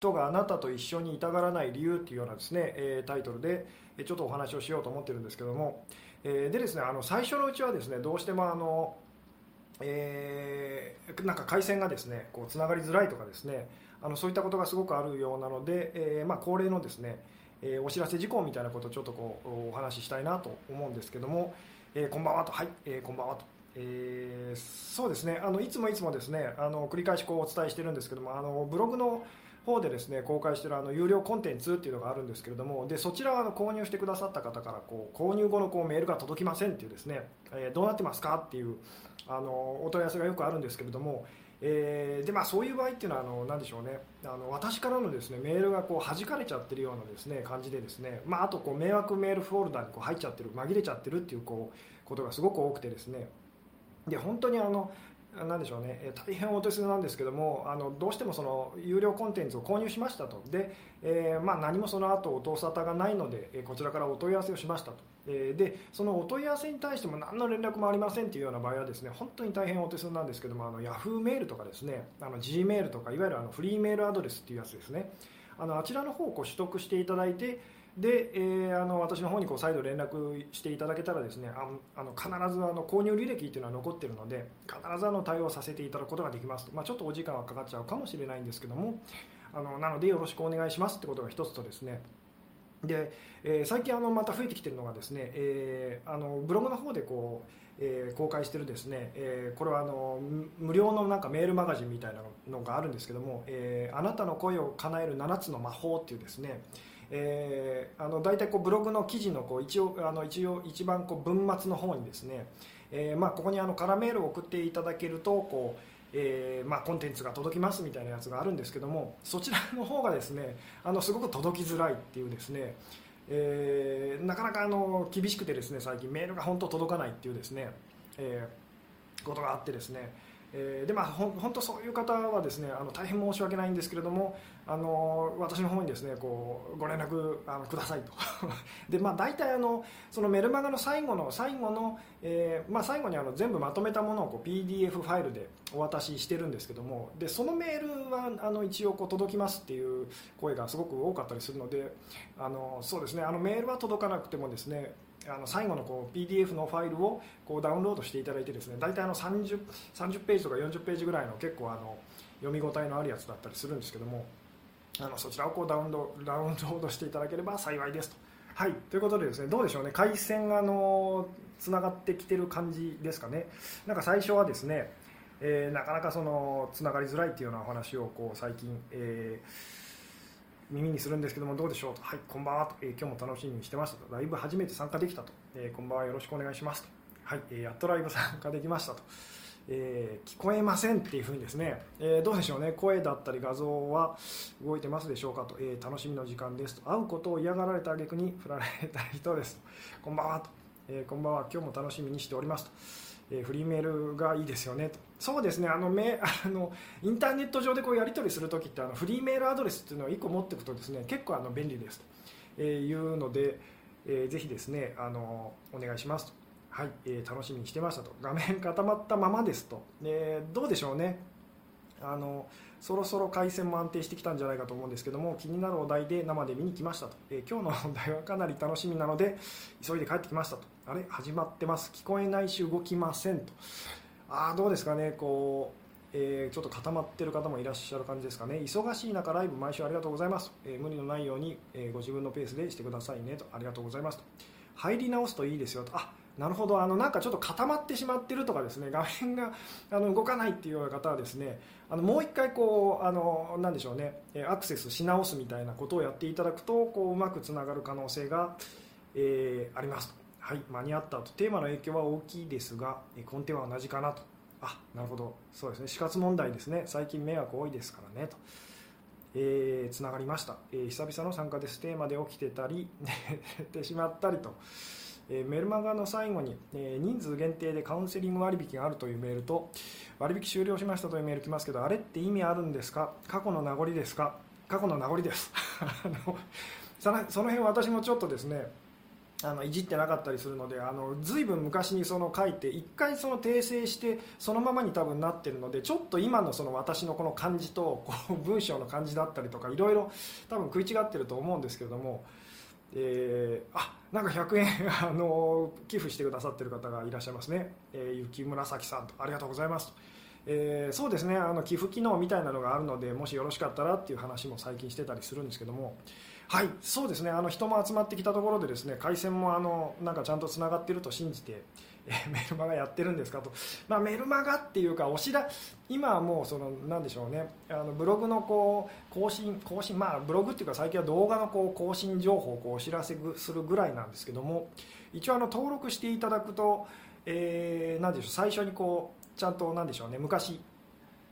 人があなたと一緒にいたがらない理由っていうようなですね、え、タイトルでちょっとお話をしようと思ってるんですけども、え、でですねあの最初のうちはですねどうしてもあの、えー、なんか回線がですねこうつながりづらいとかですねあのそういったことがすごくあるようなので、えー、まあ、恒例のですね、えお知らせ事項みたいなことをちょっとこうお話ししたいなと思うんですけども、えこんばんはとはい、えこんばんはとえ、そうですねあのいつもいつもですねあの繰り返しこうお伝えしてるんですけどもあのブログの方でですね公開しているあの有料コンテンツっていうのがあるんですけれどもでそちらを購入してくださった方からこう購入後のこうメールが届きませんっていうですね、えー、どうなってますかっていうあのお問い合わせがよくあるんですけれども、えー、でまあ、そういう場合っていうのはあの何でしょうねあの私からのですねメールがこう弾かれちゃってるようなですね感じでですね、まあ、あとこう迷惑メールフォルダにこう入っちゃってる紛れちゃってるっていうこうことがすごく多くてですねで本当にあのなんでしょうね。大変お手数なんですけどもあのどうしてもその有料コンテンツを購入しましたと。で、えー、まあ、何もその後音沙汰がないのでこちらからお問い合わせをしましたと、えー、でそのお問い合わせに対しても何の連絡もありませんというような場合はですね本当に大変お手数なんですけどもあの Yahoo メールとかですねあの G メールとかいわゆるあのフリーメールアドレスっていうやつですね。あのあちらの方をこう取得していただいてで、えー、あの私の方にこう再度連絡していただけたらですねああの必ずあの購入履歴というのは残っているので必ずあの対応させていただくことができます。と、まあ、ちょっとお時間はかかっちゃうかもしれないんですけどもあのなのでよろしくお願いしますってことが一つとですね。で、えー、最近あのまた増えてきているのがですね、えー、あのブログの方でこうえー、公開してるですね、え、これはあの無料のなんかメールマガジンみたいなのがあるんですけども、えー、あなたの声を叶える7つの魔法っていうですね、えー、あの大体こうブログの記事のこう一応あの一応一番こう文末の方にですね、えーまあ、ここにあのカラメールを送っていただけるとこうえーまあ、コンテンツが届きますみたいなやつがあるんですけどもそちらの方がですねあのすごく届きづらいっていうですね、えー、なかなかあの厳しくてですね最近メールが本当届かないっていうですね、えー、ことがあってですねえー、でまあほ本当そういう方はですねあの大変申し訳ないんですけれどもあの私の方にですねこうご連絡あのくださいと。でまあ大体あのそのメルマガの最後の最後の、えー、まあ、最後にあの全部まとめたものをこう PDF ファイルでお渡ししてるんですけどもでそのメールはあの一応こう届きますっていう声がすごく多かったりするのであのそうですねあのメールは届かなくてもですねあの最後のこう PDF のファイルをこうダウンロードしていただいてですね大体あの 30, 30ページとか40ページぐらいの結構あの読み応えのあるやつだったりするんですけどもあのそちらをこうダウンロダウンロードしていただければ幸いですと。はい、ということでですねどうでしょうね。回線がつながってきてる感じですかね。なんか最初はですね、えー、なかなかそのつながりづらいっていうようなお話をこう最近、えー耳にするんですけどもどうでしょうと、はい、こんばんはと、えー、今日も楽しみにしてましたと、ライブ初めて参加できたと、え、こんばんは。よろしくお願いしますと、はい、えー、やっとライブ参加できましたと、え聞こえませんっていうふうにですね、えどうでしょうね、声だったり画像は動いてますでしょうかと、え楽しみの時間ですと、会うことを嫌がられた挙句に振られた人ですと、こんばんはと、えこんばんは、今日も楽しみにしておりますと。えフリーメールがいいですよねと。そうですね。あのめあのインターネット上でこうやり取りするときってあのフリーメールアドレスっていうのを1個持っておくとですね結構あの便利ですと。えいうので、えー、ぜひですねあのお願いしますと、はいえー、楽しみにしてましたと。画面固まったままですと、えー、どうでしょうね。あのそろそろ回線も安定してきたんじゃないかと思うんですけども気になるお題で生で見に来ましたと、えー、今日のお題はかなり楽しみなので急いで帰ってきましたと。あれ始まってます。聞こえないし動きませんと。ああどうですかね。こうえー、ちょっと固まってる方もいらっしゃる感じですかね。忙しい中ライブ毎週ありがとうございます、えー、無理のないように、えー、ご自分のペースでしてくださいねと。ありがとうございますと。入り直すといいですよと。あなるほど。あのなんかちょっと固まってしまってるとかですね。画面があの動かないっていうような方はですねあのもう一回こうあのなんでしょうね。アクセスし直すみたいなことをやっていただくとこううまくつながる可能性が、えー、ありますはい。間に合ったと。テーマの影響は大きいですが根底は同じかなと。あなるほど。そうですね。死活問題ですね。最近迷惑多いですからね。と。えー、つながりました、えー、久々の参加です。テーマで起きてたり寝てしまったりと、え、メルマガの最後に、え、人数限定でカウンセリング割引があるというメールと割引終了しましたというメール来ますけどあれって意味あるんですか？過去の名残ですか？過去の名残です。その辺私もちょっとですねあのいじってなかったりするのであの随分昔にその書いて一回その訂正してそのままに多分なってるのでちょっと今のその私のこの漢字とこう文章の感じだったりとかいろいろ多分食い違ってると思うんですけれども、えー、あなんか100円 あの寄付してくださってる方がいらっしゃいますね、えー、雪紫さんと。ありがとうございます。と。えー、そうですね。あの寄付機能みたいなのがあるのでもしよろしかったらっていう話も最近してたりするんですけども。はいそうですね。あの人も集まってきたところでですね回線もあのなんかちゃんとつながってると信じて、メルマガやってるんですか？と、まあ、メルマガっていうかおしら今はもうそのなんでしょうね。あのブログのこう更新更新まあブログっていうか最近は動画のこう更新情報をこうお知らせするぐらいなんですけども一応あの登録していただくと、えー、なんでしょう最初にこうちゃんとなんでしょうね昔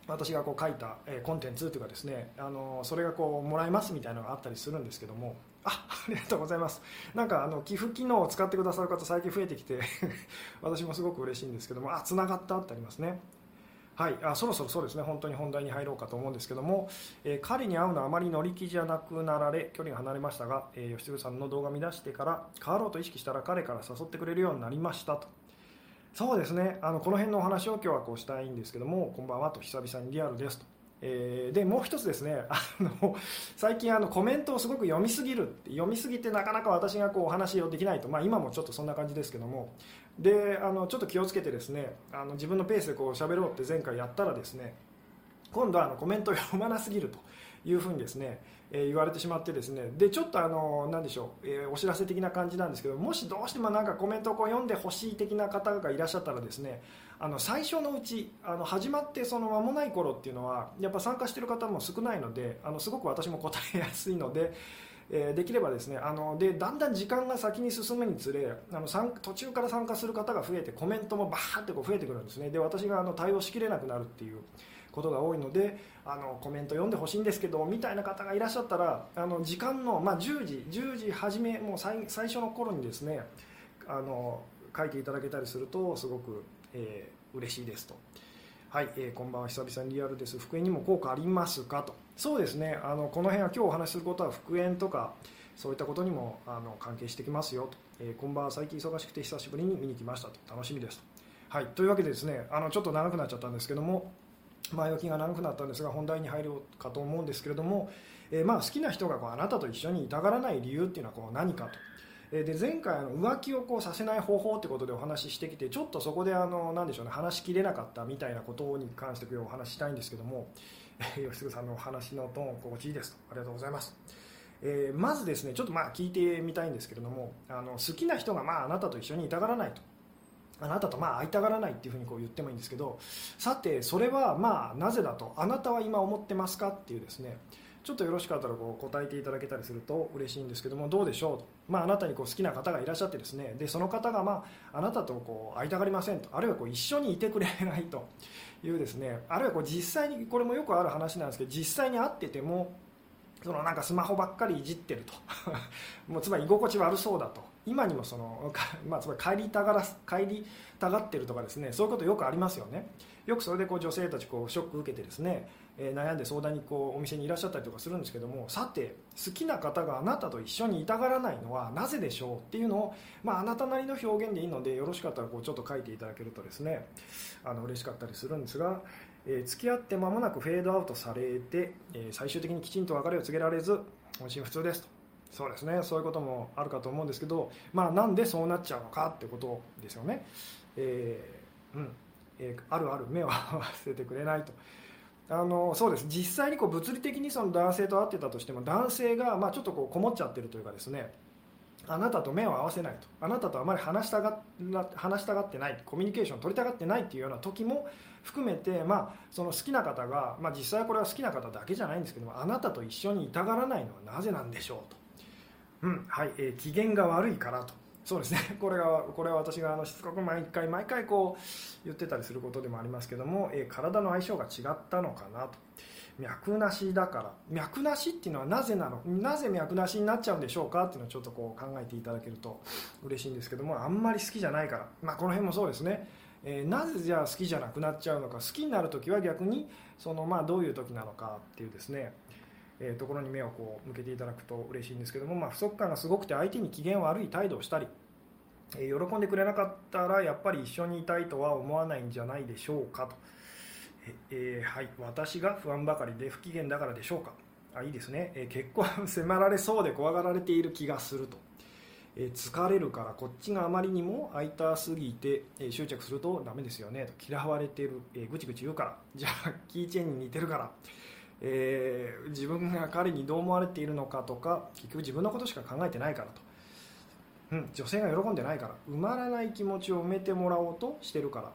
私がこう書いた、コンテンツというかですねあのそれがこうもらえますみたいなのがあったりするんですけどもあ ありがとうございます。なんかあの寄付機能を使ってくださる方最近増えてきて 私もすごく嬉しいんですけどもあつながったってありますね。はい、あそろそろそうですね。本当に本題に入ろうかと思うんですけども、えー、彼に会うのはあまり乗り気じゃなくなられ距離が離れましたが、えー、吉純さんの動画を見出してから変わろうと意識したら彼から誘ってくれるようになりましたと。そうですね。あのこの辺のお話を今日はこうしたいんですけどもこんばんはと久々にリアルですと、えー、でもう一つですね あの最近あのコメントをすごく読みすぎる読みすぎてなかなか私がこうお話をできないと、まあ、今もちょっとそんな感じですけどもであのちょっと気をつけてですねあの自分のペースでこう喋ろうって前回やったらですね今度はあのコメントを読まなすぎるというふうにですねえー、言われてしまってですねでちょっとあの何でしょう、えー、お知らせ的な感じなんですけどもしどうしてもなんかコメントをこう読んでほしい的な方がいらっしゃったらですねあの最初のうちあの始まってその間もない頃っていうのはやっぱ参加してる方も少ないのであのすごく私も答えやすいので。え、できればですねあのでだんだん時間が先に進むにつれあの途中から参加する方が増えてコメントもバーってこう増えてくるんですねで私があの対応しきれなくなるっていうことが多いのであのコメント読んでほしいんですけどみたいな方がいらっしゃったらあの時間の、まあ、10時10時初めもう最最初の頃にですねあの書いていただけたりするとすごく、えー、嬉しいですと。はい、えー、こんばんは久々にリアルです。復縁にも効果ありますかと。そうですね。あのこの辺は今日お話しすることは復縁とかそういったことにもあの関係してきますよと、えー、こんばんは最近忙しくて久しぶりに見に来ましたと。楽しみですと。はいというわけでですねあのちょっと長くなっちゃったんですけども前置きが長くなったんですが本題に入ろうかと思うんですけれども、えー、まあ好きな人がこうあなたと一緒にいたがらない理由っていうのはこう何かと。で前回の浮気をこうさせない方法ってことでお話ししてきてちょっとそこであの何でしょうね話しきれなかったみたいなことに関してお話ししたいんですけども吉純さんのお話のトーン心地いいですとありがとうございます。えー、まずですねちょっとまあ聞いてみたいんですけれどもあの好きな人がまああなたと一緒にいたがらないとあなたとまあ会いたがらないっていうふうにこう言ってもいいんですけどさてそれはまあなぜだとあなたは今思ってますかっていうですねちょっとよろしかったらこう答えていただけたりすると嬉しいんですけどもどうでしょう？と、まあ、あなたにこう好きな方がいらっしゃってですね。でその方がまああなたとこう会いたがりませんと。あるいはこう一緒にいてくれないというですね。あるいはこう実際にこれもよくある話なんですけど実際に会っててもそのなんかスマホばっかりいじってると。もうつまり居心地悪そうだと。今にもその、まあ、つまり帰りたがら帰りたがってるとかですね。そういうことよくありますよね。よくそれでこう女性たちこうショック受けてですね、え、悩んで相談にこうお店にいらっしゃったりとかするんですけどもさて好きな方があなたと一緒にいたがらないのはなぜでしょうっていうのを、まあ、あなたなりの表現でいいのでよろしかったらこうちょっと書いていただけるとですねあの嬉しかったりするんですが、えー、付き合って間もなくフェードアウトされて、えー、最終的にきちんと別れを告げられず本心不通ですと。そうですね。そういうこともあるかと思うんですけど、まあ、なんでそうなっちゃうのかってことですよね、えーうん。えー、あるある目を合わせてくれないと。あのそうです。実際にこう物理的にその男性と会ってたとしても男性がまあちょっとこうこもっちゃってるというかですねあなたと目を合わせないと。あなたとあまり話したが話したがってない。コミュニケーション取りたがってないっていうような時も含めて、まあ、その好きな方が、まあ、実際これは好きな方だけじゃないんですけどもあなたと一緒にいたがらないのはなぜなんでしょうと。うん。はい。えー、機嫌が悪いからと。そうですね。これがこれは私があのしつこく毎回毎回こう言ってたりすることでもありますけども、えー、体の相性が違ったのかなと。脈なしだから。脈なしっていうのはなぜなの？なぜ脈なしになっちゃうんでしょうかっていうのをちょっとこう考えていただけると嬉しいんですけどもあんまり好きじゃないから、まあ、この辺もそうですね、えー、なぜじゃあ好きじゃなくなっちゃうのか。好きになる時は逆にそのまあどういう時なのかっていうですね。えーところに目をこう向けていただくと嬉しいんですけども、まあ、不足感がすごくて相手に機嫌悪い態度をしたり、え喜んでくれなかったらやっぱり一緒にいたいとは思わないんじゃないでしょうかと、えーはい、私が不安ばかりで不機嫌だからでしょうか。あいいですね、えー結婚迫られそうで怖がられている気がすると、えー疲れるからこっちがあまりにも空いたすぎて、え執着するとダメですよね。と嫌われている、えぐちぐち言うから。じゃあキーチェーンに似てるから、えー自分が彼にどう思われているのかとか結局自分のことしか考えてないからと、うん、女性が喜んでないから。埋まらない気持ちを埋めてもらおうとしてるから、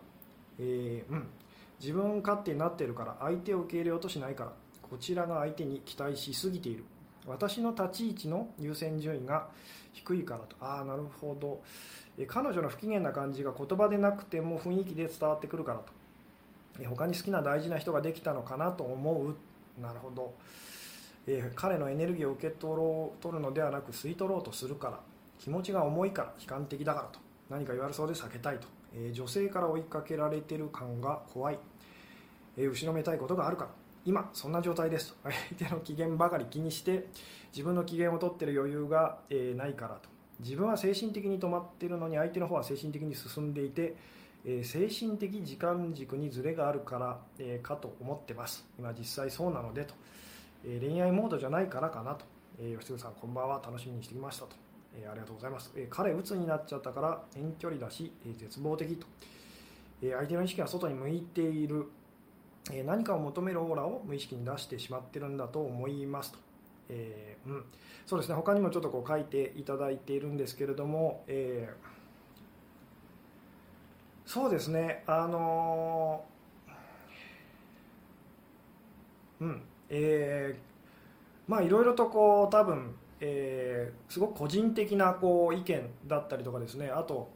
えーうん、自分勝手になってるから相手を受け入れようとしないから。こちらが相手に期待しすぎている。私の立ち位置の優先順位が低いからと。ああなるほど。え彼女の不機嫌な感じが言葉でなくても雰囲気で伝わってくるからと。え他に好きな大事な人ができたのかなと思う。なるほど、え彼のエネルギーを受け取ろう取るのではなく吸い取ろうとするから。気持ちが重いから悲観的だからと。何か言われそうで避けたいと、えー女性から追いかけられてる感が怖い、えー後ろめたいことがあるから。今そんな状態ですと。相手の機嫌ばかり気にして自分の機嫌を取ってる余裕が、えーないからと。自分は精神的に止まっているのに相手の方は精神的に進んでいて、えー精神的時間軸にズレがあるから、えーかと思ってます。今実際そうなのでと、えー恋愛モードじゃないからかなと、えー吉純さんこんばんは。楽しみにしてきましたと、えーありがとうございます、えー彼鬱になっちゃったから遠距離だし、えー絶望的と、えー相手の意識が外に向いている。えー何かを求めるオーラを無意識に出してしまってるんだと思いますと、えーうん、そうですね。他にもちょっとこう書いていただいているんですけれども、えーそうですね。あのーうん。えーまあいろいろとこう多分、えーすごく個人的なこう意見だったりとかですね。あと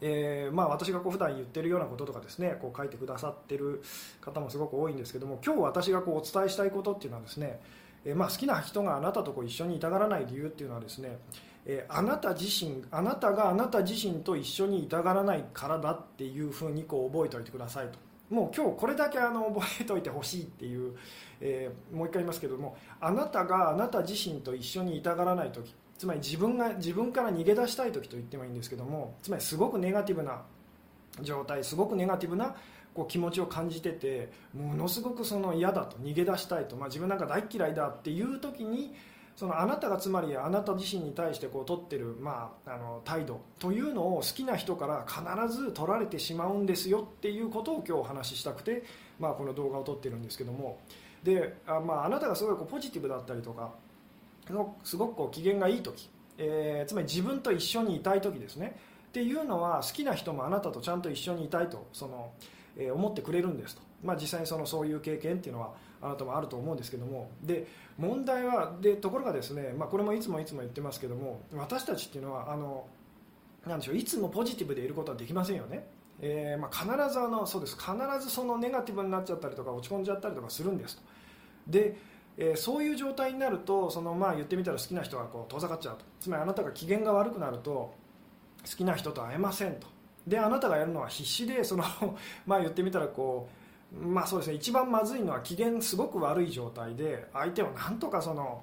えーまあ、私がこう普段言ってるようなこととかですねこう書いてくださってる方もすごく多いんですけども今日私がこうお伝えしたいことっていうのはですね、えーまあ、好きな人があなたとこう一緒にいたがらない理由っていうのはですね、えあなた自身あなたがあなた自身と一緒にいたがらないからだっていうふうにこう覚えておいてくださいと。もう今日これだけあの覚えておいてほしいっていう、えーもう一回言いますけどもあなたがあなた自身と一緒にいたがらない時つまり自分が自分から逃げ出したい時と言ってもいいんですけどもつまりすごくネガティブな状態すごくネガティブなこう気持ちを感じててものすごくその嫌だと逃げ出したいと、まあ、自分なんか大嫌いだっていう時にそのあなたがつまりあなた自身に対してこう取ってる、まあ、あの態度というのを好きな人から必ず取られてしまうんですよっていうことを今日お話ししたくて、まあ、この動画を撮ってるんですけども。であ,、まあ、あなたがすごいこうポジティブだったりとかすごくごくこう機嫌がいい時、えーつまり自分と一緒にいたい時ですね。っていうのは好きな人もあなたとちゃんと一緒にいたいとその、えー思ってくれるんですと、まあ、実際にそのそういう経験っていうのはあなたもあると思うんですけども。で問題はでところがですね、まあ、これもいつもいつも言ってますけども私たちっていうのはあのなんでしょういつもポジティブでいることはできませんよね。えーまあ、必ずあのそうです。必ずそのネガティブになっちゃったりとか落ち込んじゃったりとかするんですと。で、えーそういう状態になるとその、まあ、言ってみたら好きな人がこう遠ざかっちゃうと。つまりあなたが機嫌が悪くなると好きな人と会えませんと。であなたがやるのは必死でその まあ言ってみたらこうまあそうですね。一番まずいのは機嫌すごく悪い状態で相手をなんとかその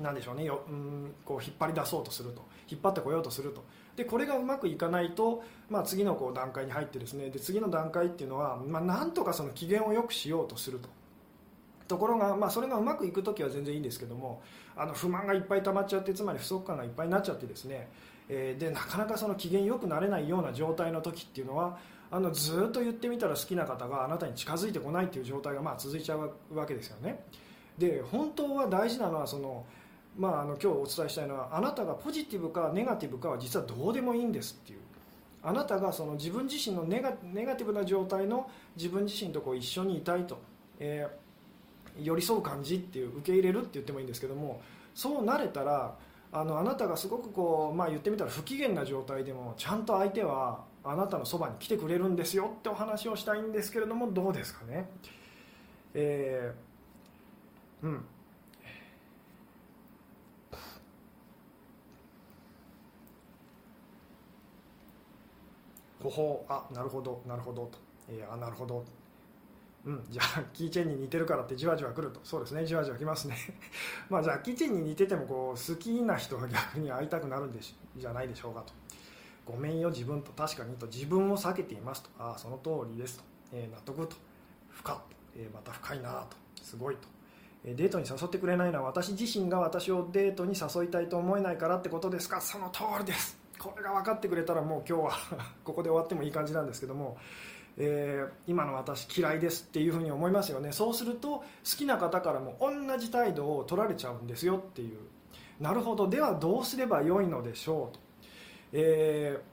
なんでしょうねようんこう引っ張り出そうとすると。引っ張ってこようとすると。でこれがうまくいかないと、まあ、次のこう段階に入ってですね。で次の段階っていうのは、まあ、なんとかその機嫌を良くしようとすると。ところが、まあ、それがうまくいく時は全然いいんですけどもあの不満がいっぱい溜まっちゃってつまり不足感がいっぱいになっちゃってですね、えーでなかなかその機嫌良くなれないような状態の時っていうのはあのずっと言ってみたら好きな方があなたに近づいてこないっていう状態がまあ続いちゃうわけですよね。で本当は大事なのはそのまあ、あの今日お伝えしたいのはあなたがポジティブかネガティブかは実はどうでもいいんですっていう。あなたがその自分自身のネガネガティブな状態の自分自身とこう一緒にいたいと、えー寄り添う感じっていう受け入れるって言ってもいいんですけどもそうなれたらあのあなたがすごくこう、まあ、言ってみたら不機嫌な状態でもちゃんと相手はあなたのそばに来てくれるんですよってお話をしたいんですけれどもどうですかね？えーうん。ほほう。あなるほどなるほど。と、えーあなるほど。うん、ジャッキー・チェンに似てるからってじわじわ来ると。そうですね。じわじわ来ますね。まあジャッキー・チェンに似ててもこう好きな人が逆に会いたくなるんでしじゃないでしょうかと。ごめんよ自分と。確かにと。自分を避けていますと。ああその通りですと、えー納得と。深と、えーまた深いなと。すごいと。えーデートに誘ってくれないのは私自身が私をデートに誘いたいと思えないからってことですか？その通りです。これが分かってくれたらもう今日は ここで終わってもいい感じなんですけども、えー今の私嫌いですっていうふうに思いますよね。そうすると好きな方からも同じ態度を取られちゃうんですよっていう。なるほど。ではどうすればよいのでしょうと、えー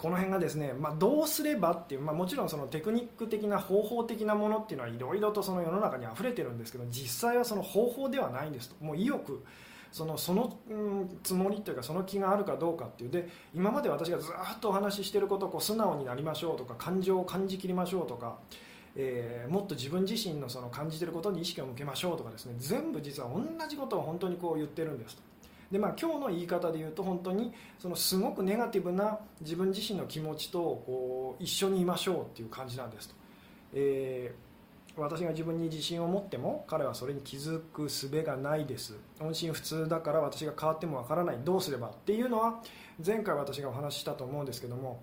この辺がですね、まあ、どうすればっていう、まあ、もちろんそのテクニック的な方法的なものっていうのはいろいろとその世の中に溢れてるんですけど実際はその方法ではないんですと。もう意欲そのその、うん、つもりというかその気があるかどうかっていう。で今まで私がずっとお話ししてることをこう素直になりましょうとか感情を感じきりましょうとか、えーもっと自分自身のその感じてることに意識を向けましょうとかですね。全部実は同じことを本当にこう言ってるんですと。でまあ、今日の言い方で言うと本当にそのすごくネガティブな自分自身の気持ちとこう一緒にいましょうっていう感じなんですと、えー私が自分に自信を持っても彼はそれに気づく術がないです。音信不通だから私が変わってもわからない。どうすればっていうのは前回私がお話ししたと思うんですけども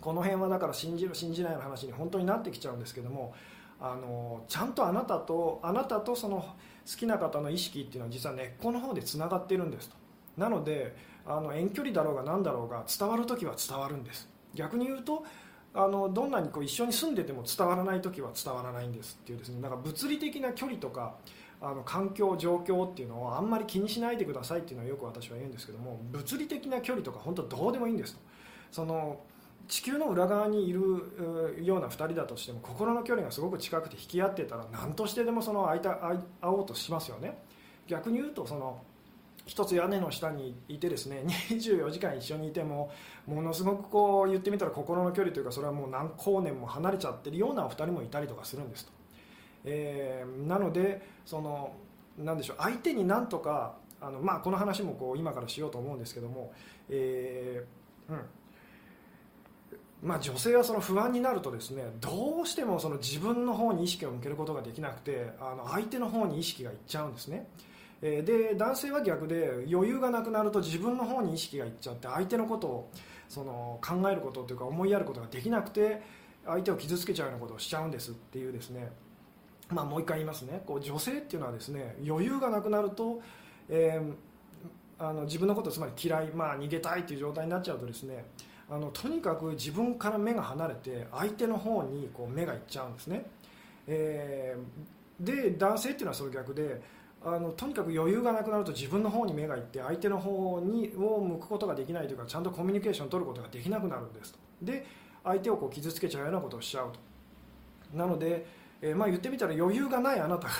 この辺はだから信じる信じないの話に本当になってきちゃうんですけどもあのちゃんとあなたとあなたとその好きな方の意識っていうのは実は根っこの方でつながってるんですと。なのであの遠距離だろうが何だろうが伝わる時は伝わるんです。逆に言うとあのどんなにこう一緒に住んでても伝わらない時は伝わらないんですっていうですね。なんか物理的な距離とかあの環境状況っていうのをあんまり気にしないでくださいっていうのはよく私は言うんですけども物理的な距離とか本当どうでもいいんですと。その地球の裏側にいるような2人だとしても心の距離がすごく近くて引き合ってたら何としてでもその会いた会い会おうとしますよね。逆に言うとその一つ屋根の下にいてですね 24時間一緒にいてもものすごくこう言ってみたら心の距離というかそれはもう何光年も離れちゃってるようなお二人もいたりとかするんですと、えーなのでそのなんでしょう相手になんとかあの、まあ、この話もこう今からしようと思うんですけども、えーうん。まあ、女性はその不安になるとですねどうしてもその自分の方に意識を向けることができなくてあの相手の方に意識がいっちゃうんですね。で男性は逆で余裕がなくなると自分の方に意識がいっちゃって相手のことをその考えることというか思いやることができなくて相手を傷つけちゃうようなことをしちゃうんですっていうですね。まあ、もう一回言いますね。こう女性っていうのはですね余裕がなくなると、えーあの自分のことつまり嫌い、まあ、逃げたいという状態になっちゃうとですねあのとにかく自分から目が離れて相手の方にこう目がいっちゃうんですね、えーで男性っていうのはその逆であのとにかく余裕がなくなると自分の方に目がいって相手の方にを向くことができないというかちゃんとコミュニケーションを取ることができなくなるんですと。で相手をこう傷つけちゃうようなことをしちゃうと。なので、えーまあ、言ってみたら余裕がないあなたが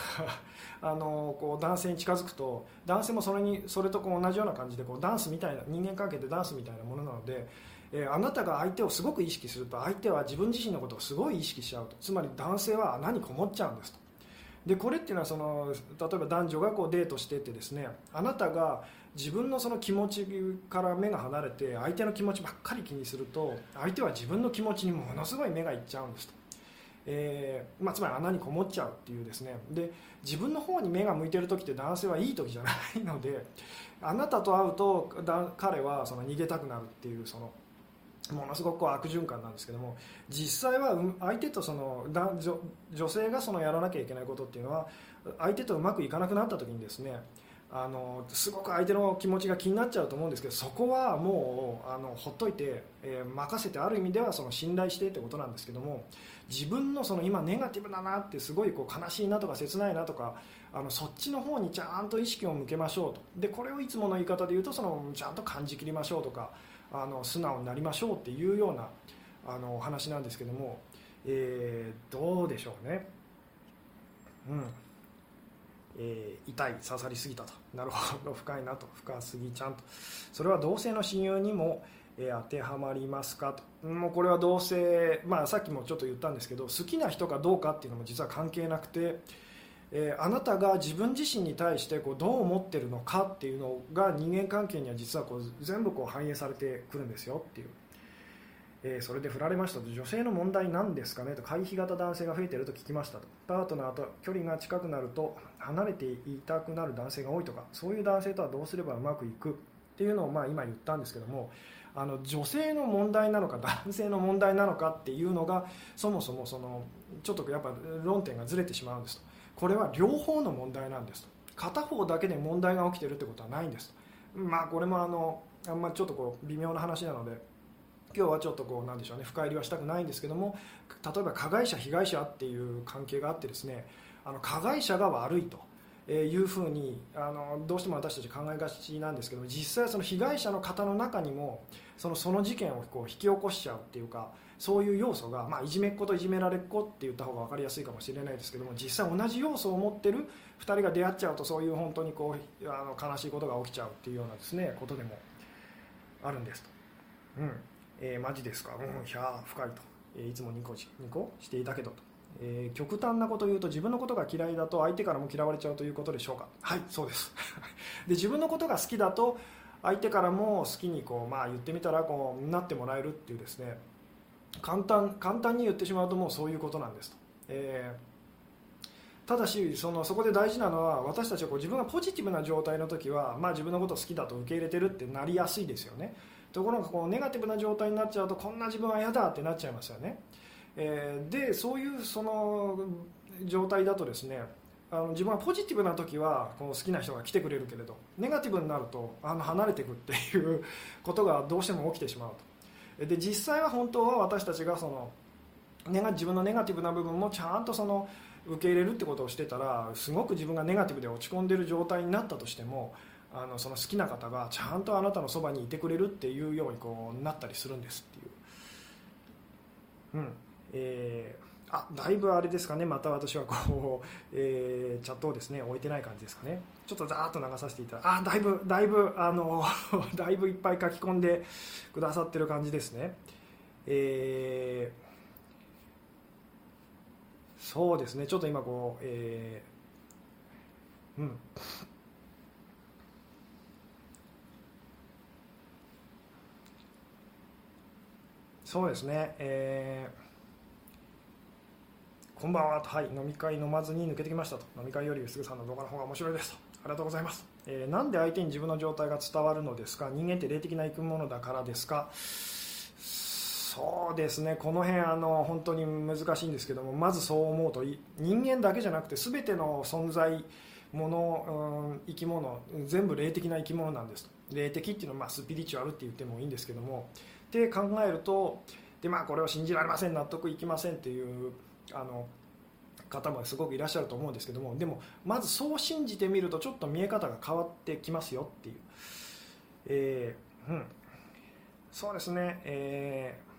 あのこう男性に近づくと男性もそれにそれとこう同じような感じでこうダンスみたいな人間関係でダンスみたいなものなので、えーあなたが相手をすごく意識すると相手は自分自身のことをすごい意識しちゃうと。つまり男性は穴にこもっちゃうんですと。でこれっていうのはその例えば男女がこうデートしててですねあなたが自分のその気持ちから目が離れて相手の気持ちばっかり気にすると相手は自分の気持ちにものすごい目がいっちゃうんですと、えーまあ、つまり穴にこもっちゃうっていうですね。で自分の方に目が向いてる時って男性はいい時じゃないのであなたと会うとだ彼はその逃げたくなるっていうそのものすごくこう悪循環なんですけども実際は相手とその男女女性がそのやらなきゃいけないことっていうのは相手とうまくいかなくなった時にですねあのすごく相手の気持ちが気になっちゃうと思うんですけどそこはもうあのほっといて、えー任せてある意味ではその信頼してってことなんですけども自分のその今ネガティブだなってすごいこう悲しいなとか切ないなとかあのそっちの方にちゃんと意識を向けましょうと。でこれをいつもの言い方で言うとそのちゃんと感じきりましょうとかあの素直になりましょうっていうようなあのお話なんですけども、えーどうでしょうね。うん。えー痛い刺さりすぎたと。なるほど。深いなと。深すぎちゃんと。それは同性の親友にも、えー当てはまりますかと。もうこれは同性、まあ、さっきもちょっと言ったんですけど好きな人かどうかっていうのも実は関係なくて、えーあなたが自分自身に対してこうどう思ってるのかっていうのが人間関係には実はこう全部こう反映されてくるんですよっていう、えーそれで振られました。と女性の問題なんですかねと回避型男性が増えてると聞きましたと。パートナーと距離が近くなると離れていたくなる男性が多いとかそういう男性とはどうすればうまくいくっていうのをまあ今言ったんですけどもあの女性の問題なのか男性の問題なのかっていうのがそもそもそのちょっとやっぱ論点がずれてしまうんですと。これは両方の問題なんです。と片方だけで問題が起きてるってことはないんです。とまあこれもあのあんまりちょっとこう微妙な話なので今日はちょっとこうなんでしょうね深入りはしたくないんですけども例えば加害者被害者っていう関係があってですねあの加害者が悪いというふうにあのどうしても私たち考えがちなんですけど実際その被害者の方の中にもそのその事件をこう引き起こしちゃうっていうかそういう要素が、まあ、いじめっ子といじめられっ子って言った方が分かりやすいかもしれないですけども実際同じ要素を持ってる2人が出会っちゃうとそういう本当にこうあの悲しいことが起きちゃうっていうようなですねことでもあるんですと。うん。えーマジですか、うん、ひゃー深いと、えーいつもニコニコしていたけどと、えー極端なこと言うと自分のことが嫌いだと相手からも嫌われちゃうということでしょうか？はいそうです。で自分のことが好きだと相手からも好きにこう、まあ、言ってみたらこうなってもらえるっていうですね簡単簡単に言ってしまうともうそういうことなんですと、えーただしそのそこで大事なのは私たちはこう自分がポジティブな状態の時は、まあ、自分のことを好きだと受け入れてるってなりやすいですよね。ところがこうネガティブな状態になっちゃうとこんな自分は嫌だってなっちゃいますよね、えーでそういうその状態だとですねあの自分はポジティブな時はこう好きな人が来てくれるけれどネガティブになるとあの離れていくっていうことがどうしても起きてしまうと。で実際は本当は私たちがそのネガ自分のネガティブな部分もちゃんとその受け入れるってことをしてたらすごく自分がネガティブで落ち込んでる状態になったとしてもあのその好きな方がちゃんとあなたのそばにいてくれるっていうようにこうなったりするんですっていう。うんえーあだいぶあれですかね、また私はこう、えーチャットをですね置いてない感じですかね、ちょっとざーっと流させていただあだいぶ、だいぶ、あの だいぶいっぱい書き込んでくださってる感じですね。えーそうですね、ちょっと今こう、えーうん。そうですね、えーこんばんは。と、はい、飲み会飲まずに抜けてきましたと、飲み会よりすぐさんの動画の方が面白いですと、ありがとうございます。えーなんで相手に自分の状態が伝わるのですか、人間って霊的な生き物だからですか、そうですね、この辺あの本当に難しいんですけども、まずそう思うとい、人間だけじゃなくて、すべての存在、もの、うん生き物、全部霊的な生き物なんですと、霊的っていうのは、まあ、スピリチュアルって言ってもいいんですけども、って考えると、でまあ、これを信じられません、納得いきませんっていうあの方もすごくいらっしゃると思うんですけども、でも、まずそう信じてみると、ちょっと見え方が変わってきますよっていう。えーうん。そうですね、えー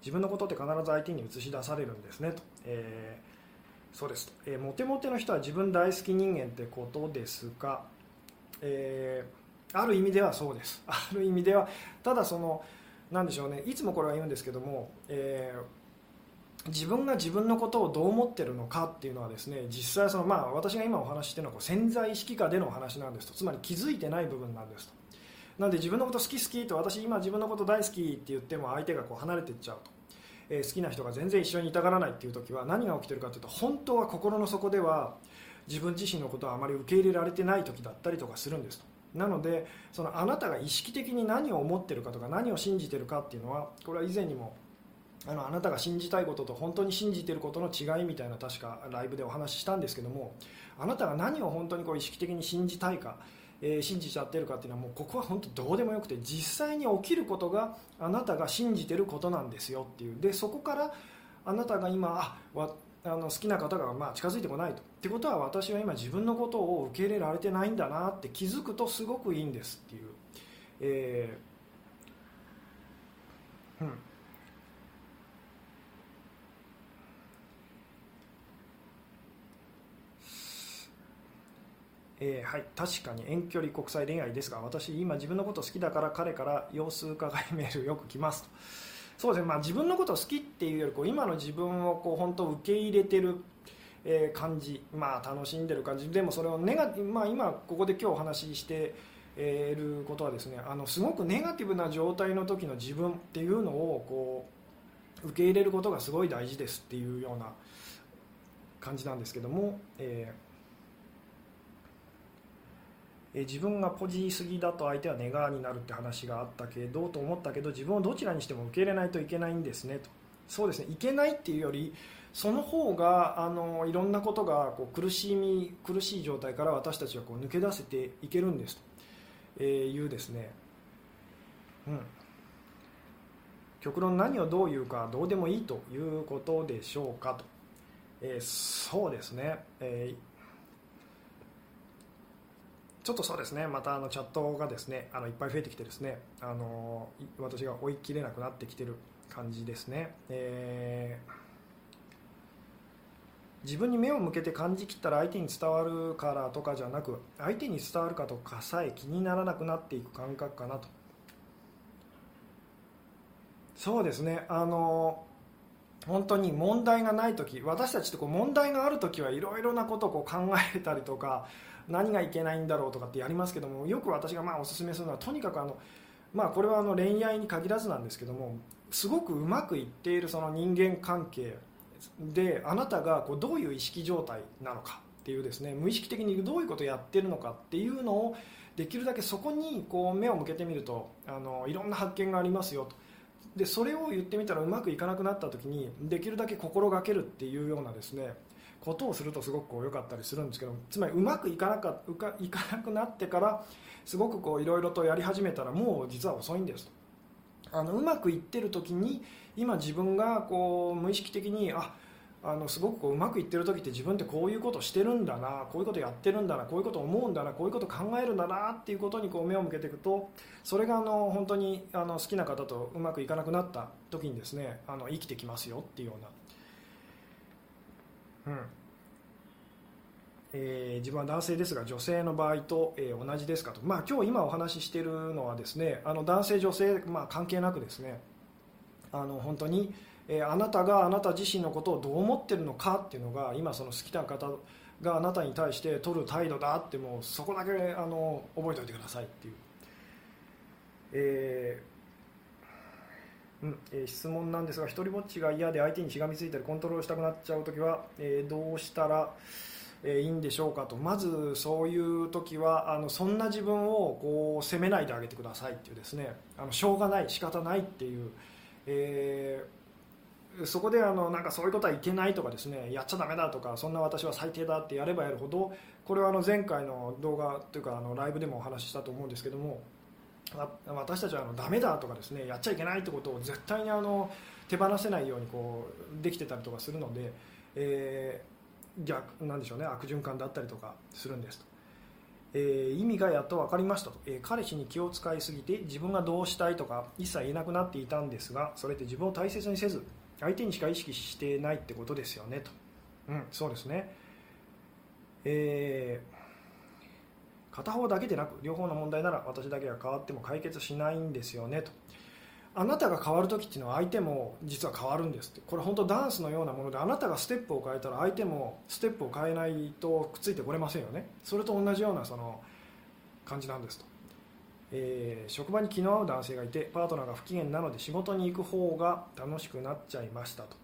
自分のことって必ず相手に映し出されるんですねと、えーそうです。と、えーモテモテの人は自分大好き人間ってことですが、えーある意味ではそうです。ある意味ではただそのなんでしょうね。いつもこれは言うんですけども、えー自分が自分のことをどう思ってるのかっていうのはですね実際その、まあ、私が今お話ししているのはこう潜在意識下でのお話なんですと。つまり気づいてない部分なんですと。なので自分のこと好き好きと私今自分のこと大好きって言っても相手がこう離れていっちゃうと、えー好きな人が全然一緒にいたがらないっていう時は何が起きてるかというと本当は心の底では自分自身のことはあまり受け入れられてない時だったりとかするんですと。なのでそのあなたが意識的に何を思ってるかとか何を信じてるかっていうのはこれは以前にもあのあなたが信じたいことと本当に信じてることの違いみたいな確かライブでお話ししたんですけどもあなたが何を本当にこう意識的に信じたいか、えー信じちゃってるかっていうのはもうここは本当どうでもよくて実際に起きることがあなたが信じてることなんですよっていう。でそこからあなたが今ああの好きな方がまあ近づいてこないと。ってことは私は今自分のことを受け入れられてないんだなって気づくとすごくいいんですっていう、えーうんえーはい、確かに遠距離国際恋愛ですが私今自分のこと好きだから彼から様子伺いメールよく来ますと。そうですね、まあ、自分のことを好きっていうよりこう今の自分をこう本当受け入れてる、え感じ、まあ、楽しんでる感じ。でもそれをネガ、まあ、今ここで今日お話ししてることはですねあのすごくネガティブな状態の時の自分っていうのをこう受け入れることがすごい大事ですっていうような感じなんですけども、えーえ自分がポジすぎだと相手はネガーになるって話があったけどと思ったけど自分をどちらにしても受け入れないといけないんですね。とそうですね。いけないっていうよりその方があのいろんなことがこう苦しみ苦しい状態から私たちはこう抜け出せていけるんです。と、えいうですね、うん、極論何をどう言うかどうでもいいということでしょうかと、えー、そうですね、えーちょっとそうですね、またあのチャットがですねあのいっぱい増えてきてですねあの私が追い切れなくなってきてる感じですね、えー、自分に目を向けて感じきったら相手に伝わるからとかじゃなく相手に伝わるかとかさえ気にならなくなっていく感覚かなと。そうですね。あの本当に問題がない時私たちってこう問題がある時はいろいろなことをこう考えたりとか何がいけないんだろうとかってやりますけどもよく私がまあおすすめするのはとにかくあの、まあ、これはあの恋愛に限らずなんですけどもすごくうまくいっているその人間関係であなたがこうどういう意識状態なのかっていうですね無意識的にどういうことをやってるのかっていうのをできるだけそこにこう目を向けてみるとあのいろんな発見がありますよと。でそれを言ってみたらうまくいかなくなった時にできるだけ心がけるっていうようなですねことをするとすごくこう良かったりするんですけどつまりうまくいかなかうかいかなくなってからすごくこういろいろとやり始めたらもう実は遅いんですと。あのうまくいってる時に今自分がこう無意識的にああのすごくこううまくいってる時って自分ってこういうことしてるんだなこういうことやってるんだなこういうこと思うんだなこういうこと考えるんだなっていうことにこう目を向けていくとそれがあの本当にあの好きな方とうまくいかなくなった時にですねあの生きてきますよっていうような、えー、自分は男性ですが女性の場合と、えー、同じですかと、まあ、今日今お話ししているのはですねあの男性女性、まあ、関係なくですねあの本当にえあなたがあなた自身のことをどう思ってるのかっていうのが今その好きな方があなたに対して取る態度だってもうそこだけあの覚えておいてくださいっていう、えうんえー、質問なんですが一人ぼっちが嫌で相手にしがみついたりコントロールしたくなっちゃう時は、えー、どうしたらえいいんでしょうかと。まずそういう時はあのそんな自分をこう責めないであげてくださいっていうですね。あのしょうがない仕方ないっていう、えーそこであのなんかそういうことはいけないとかですねやっちゃだめだとかそんな私は最低だってやればやるほどこれはあの前回の動画というかあのライブでもお話ししたと思うんですけども私たちはあのダメだとかですねやっちゃいけないってことを絶対にあの手放せないようにこうできてたりとかするので、えー、逆なんでしょうね悪循環だったりとかするんですと。えー、意味がやっと分かりましたと、えー、彼氏に気を使いすぎて自分がどうしたいとか一切言えなくなっていたんですがそれって自分を大切にせず相手にしか意識してないってことですよねと、うん、そうですね、えー、片方だけでなく両方の問題なら私だけが変わっても解決しないんですよねと。あなたが変わる時っていうのは相手も実は変わるんですって。これ本当ダンスのようなものであなたがステップを変えたら相手もステップを変えないとくっついてこれませんよね。それと同じようなその感じなんですと。えー、職場に気の合う男性がいてパートナーが不機嫌なので仕事に行く方が楽しくなっちゃいましたと、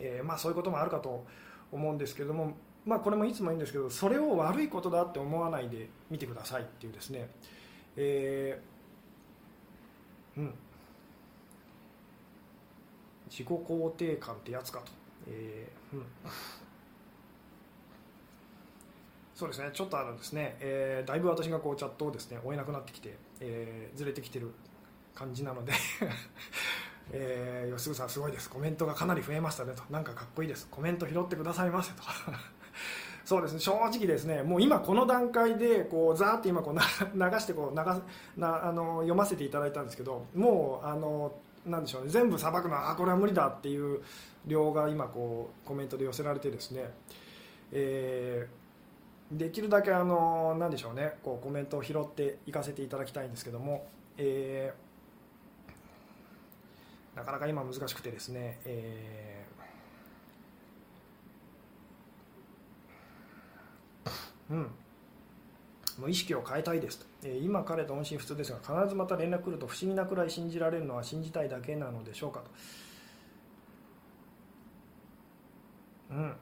えー、まあ、そういうこともあるかと思うんですけれども、まあ、これもいつもいいんですけどそれを悪いことだって思わないで見てくださいっていうですね、えー、うん、自己肯定感ってやつかと、えーうん。そうですね、ちょっとあのですね、えー、だいぶ私がこうチャットをですね追えなくなってきて、えー、ずれてきてる感じなので。えー、吉純さんすごいです。コメントがかなり増えましたねと。なんかかっこいいです。コメント拾ってくださいませと。そうですね。正直ですねもう今この段階でこうざーって今こう 流してこう流なあの読ませていただいたんですけどもうあのなんでしょうね。全部さばくのはあこれは無理だっていう量が今こうコメントで寄せられてですね、えーできるだけあの何でしょうね。こうコメントを拾っていかせていただきたいんですけども、えー、なかなか今難しくてですね、えー、うん。もう意識を変えたいですと、え今彼と音信不通ですが必ずまた連絡来ると不思議なくらい信じられるのは信じたいだけなのでしょうかと。うん。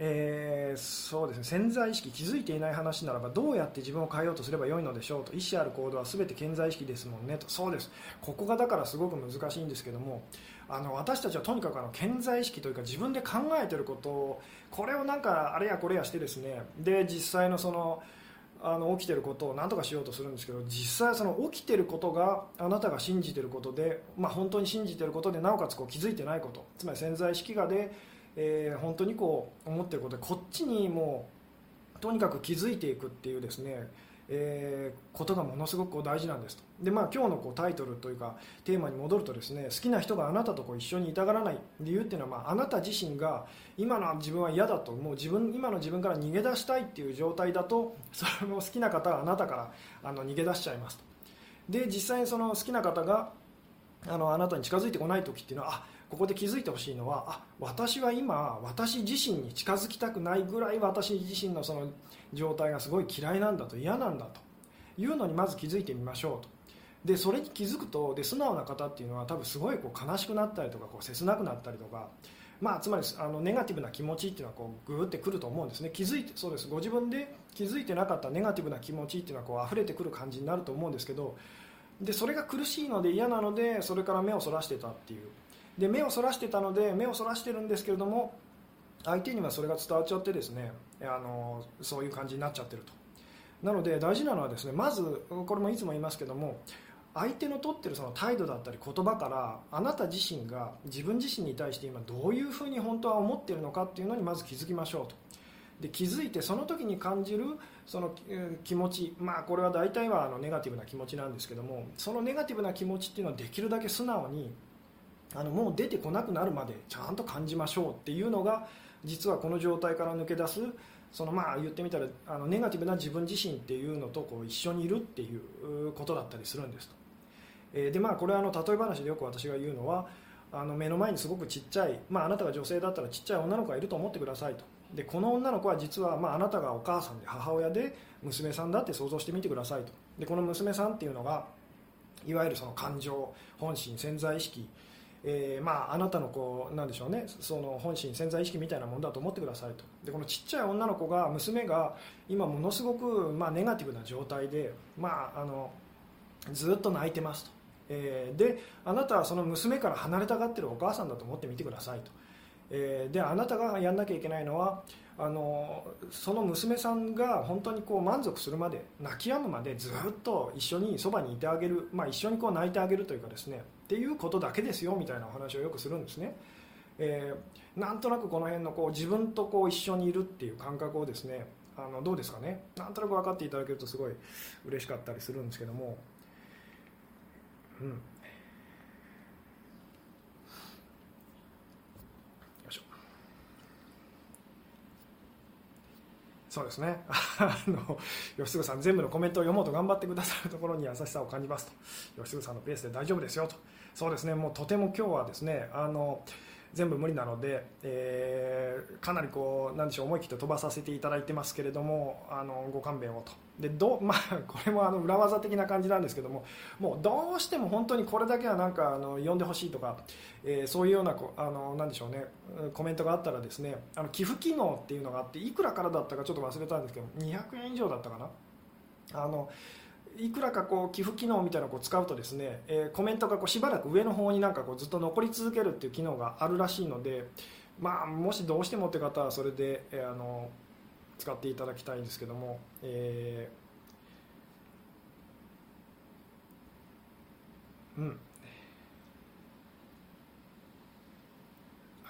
えー、そうですね。潜在意識気づいていない話ならばどうやって自分を変えようとすればよいのでしょうと。意思ある行動は全て潜在意識ですもんねと。そうです。ここがだからすごく難しいんですけどもあの私たちはとにかくあの潜在意識というか自分で考えていることをこれをなんかあれやこれやしてですね。で実際のそのあの起きてることを何とかしようとするんですけど実際その起きてることがあなたが信じてることで、まあ、本当に信じてることでなおかつこう気づいてないこと。つまり潜在意識がでえー、本当にこう思ってることでこっちにもうとにかく気づいていくっていうですね、えー、ことがものすごく大事なんですと。で、まあ、今日のこうタイトルというかテーマに戻るとですね好きな人があなたとこう一緒にいたがらない理由っていうのは、まあ、あなた自身が今の自分は嫌だともう自分今の自分から逃げ出したいっていう状態だと それも好きな方はあなたからあの逃げ出しちゃいますと。で実際にその好きな方があのあなたに近づいてこない時っていうのはあここで気づいてほしいのはあ私は今私自身に近づきたくないぐらい私自身のその状態がすごい嫌いなんだと嫌なんだというのにまず気づいてみましょうと。でそれに気づくとで素直な方っていうのは多分すごいこう悲しくなったりとかこう切なくなったりとか、まあ、つまりあのネガティブな気持ちっていうのはこうグーってくると思うんですね。気づいてそうです。ご自分で気づいてなかったネガティブな気持ちっていうのはこう溢れてくる感じになると思うんですけどでそれが苦しいので嫌なのでそれから目をそらしてたっていう。で目をそらしてたので目をそらしてるんですけれども相手にはそれが伝わっちゃってですねあのそういう感じになっちゃってると。なので大事なのはですねまずこれもいつも言いますけども相手の取ってるその態度だったり言葉からあなた自身が自分自身に対して今どういうふうに本当は思ってるのかっていうのにまず気づきましょうと。で気づいてその時に感じるその気持ち、まあ、これは大体はあのネガティブな気持ちなんですけどもそのネガティブな気持ちっていうのはできるだけ素直にあのもう出てこなくなるまでちゃんと感じましょうっていうのが実はこの状態から抜け出すそのまあ言ってみたらあのネガティブな自分自身っていうのとこう一緒にいるっていうことだったりするんですと、えー、でまあこれはあの例え話でよく私が言うのはあの目の前にすごくちっちゃい、まあ、あなたが女性だったらちっちゃい女の子がいると思ってくださいと。でこの女の子は実は、まあ、あなたがお母さんで母親で娘さんだって想像してみてくださいと。でこの娘さんっていうのがいわゆるその感情本心潜在意識えー、まあ、あなたのこうなんでしょうねその本心潜在意識みたいなものだと思ってくださいと。でこのちっちゃい女の子が娘が今ものすごく、まあ、ネガティブな状態で、まあ、あのずっと泣いてますと、えー、であなたはその娘から離れたがってるお母さんだと思ってみてくださいと、えー、であなたがやんなきゃいけないのはあのその娘さんが本当にこう満足するまで泣き止むまでずっと一緒にそばにいてあげる、まあ、一緒にこう泣いてあげるというかですね。っていうことだけですよみたいなお話をよくするんですね、えー、なんとなくこの辺のこう自分とこう一緒にいるっていう感覚をですねあのどうですかね。なんとなく分かっていただけるとすごい嬉しかったりするんですけども、うん、そうですね。あの吉純さん全部のコメントを読もうと頑張ってくださるところに優しさを感じますと。吉純さんのペースで大丈夫ですよと。そうですね。もうとても今日はですねあの全部無理なので、えー、かなりこうなんでしょう思い切って飛ばさせていただいてますけれどもあのご勘弁をと。でど、まあ、これもあの裏技的な感じなんですけどももうどうしても本当にこれだけはなんかあの読んでほしいとか、えー、そういうようなあのなんでしょうねコメントがあったらですねあの寄付機能っていうのがあっていくらからだったかちょっと忘れたんですけど200円以上だったかな。あのいくらかこう寄付機能みたいなのを使うとですね、えー、コメントがこうしばらく上の方になんかこうずっと残り続けるっていう機能があるらしいので、まあ、もしどうしてもって方はそれで、えー、あの使っていただきたいんですけども、えー、うん。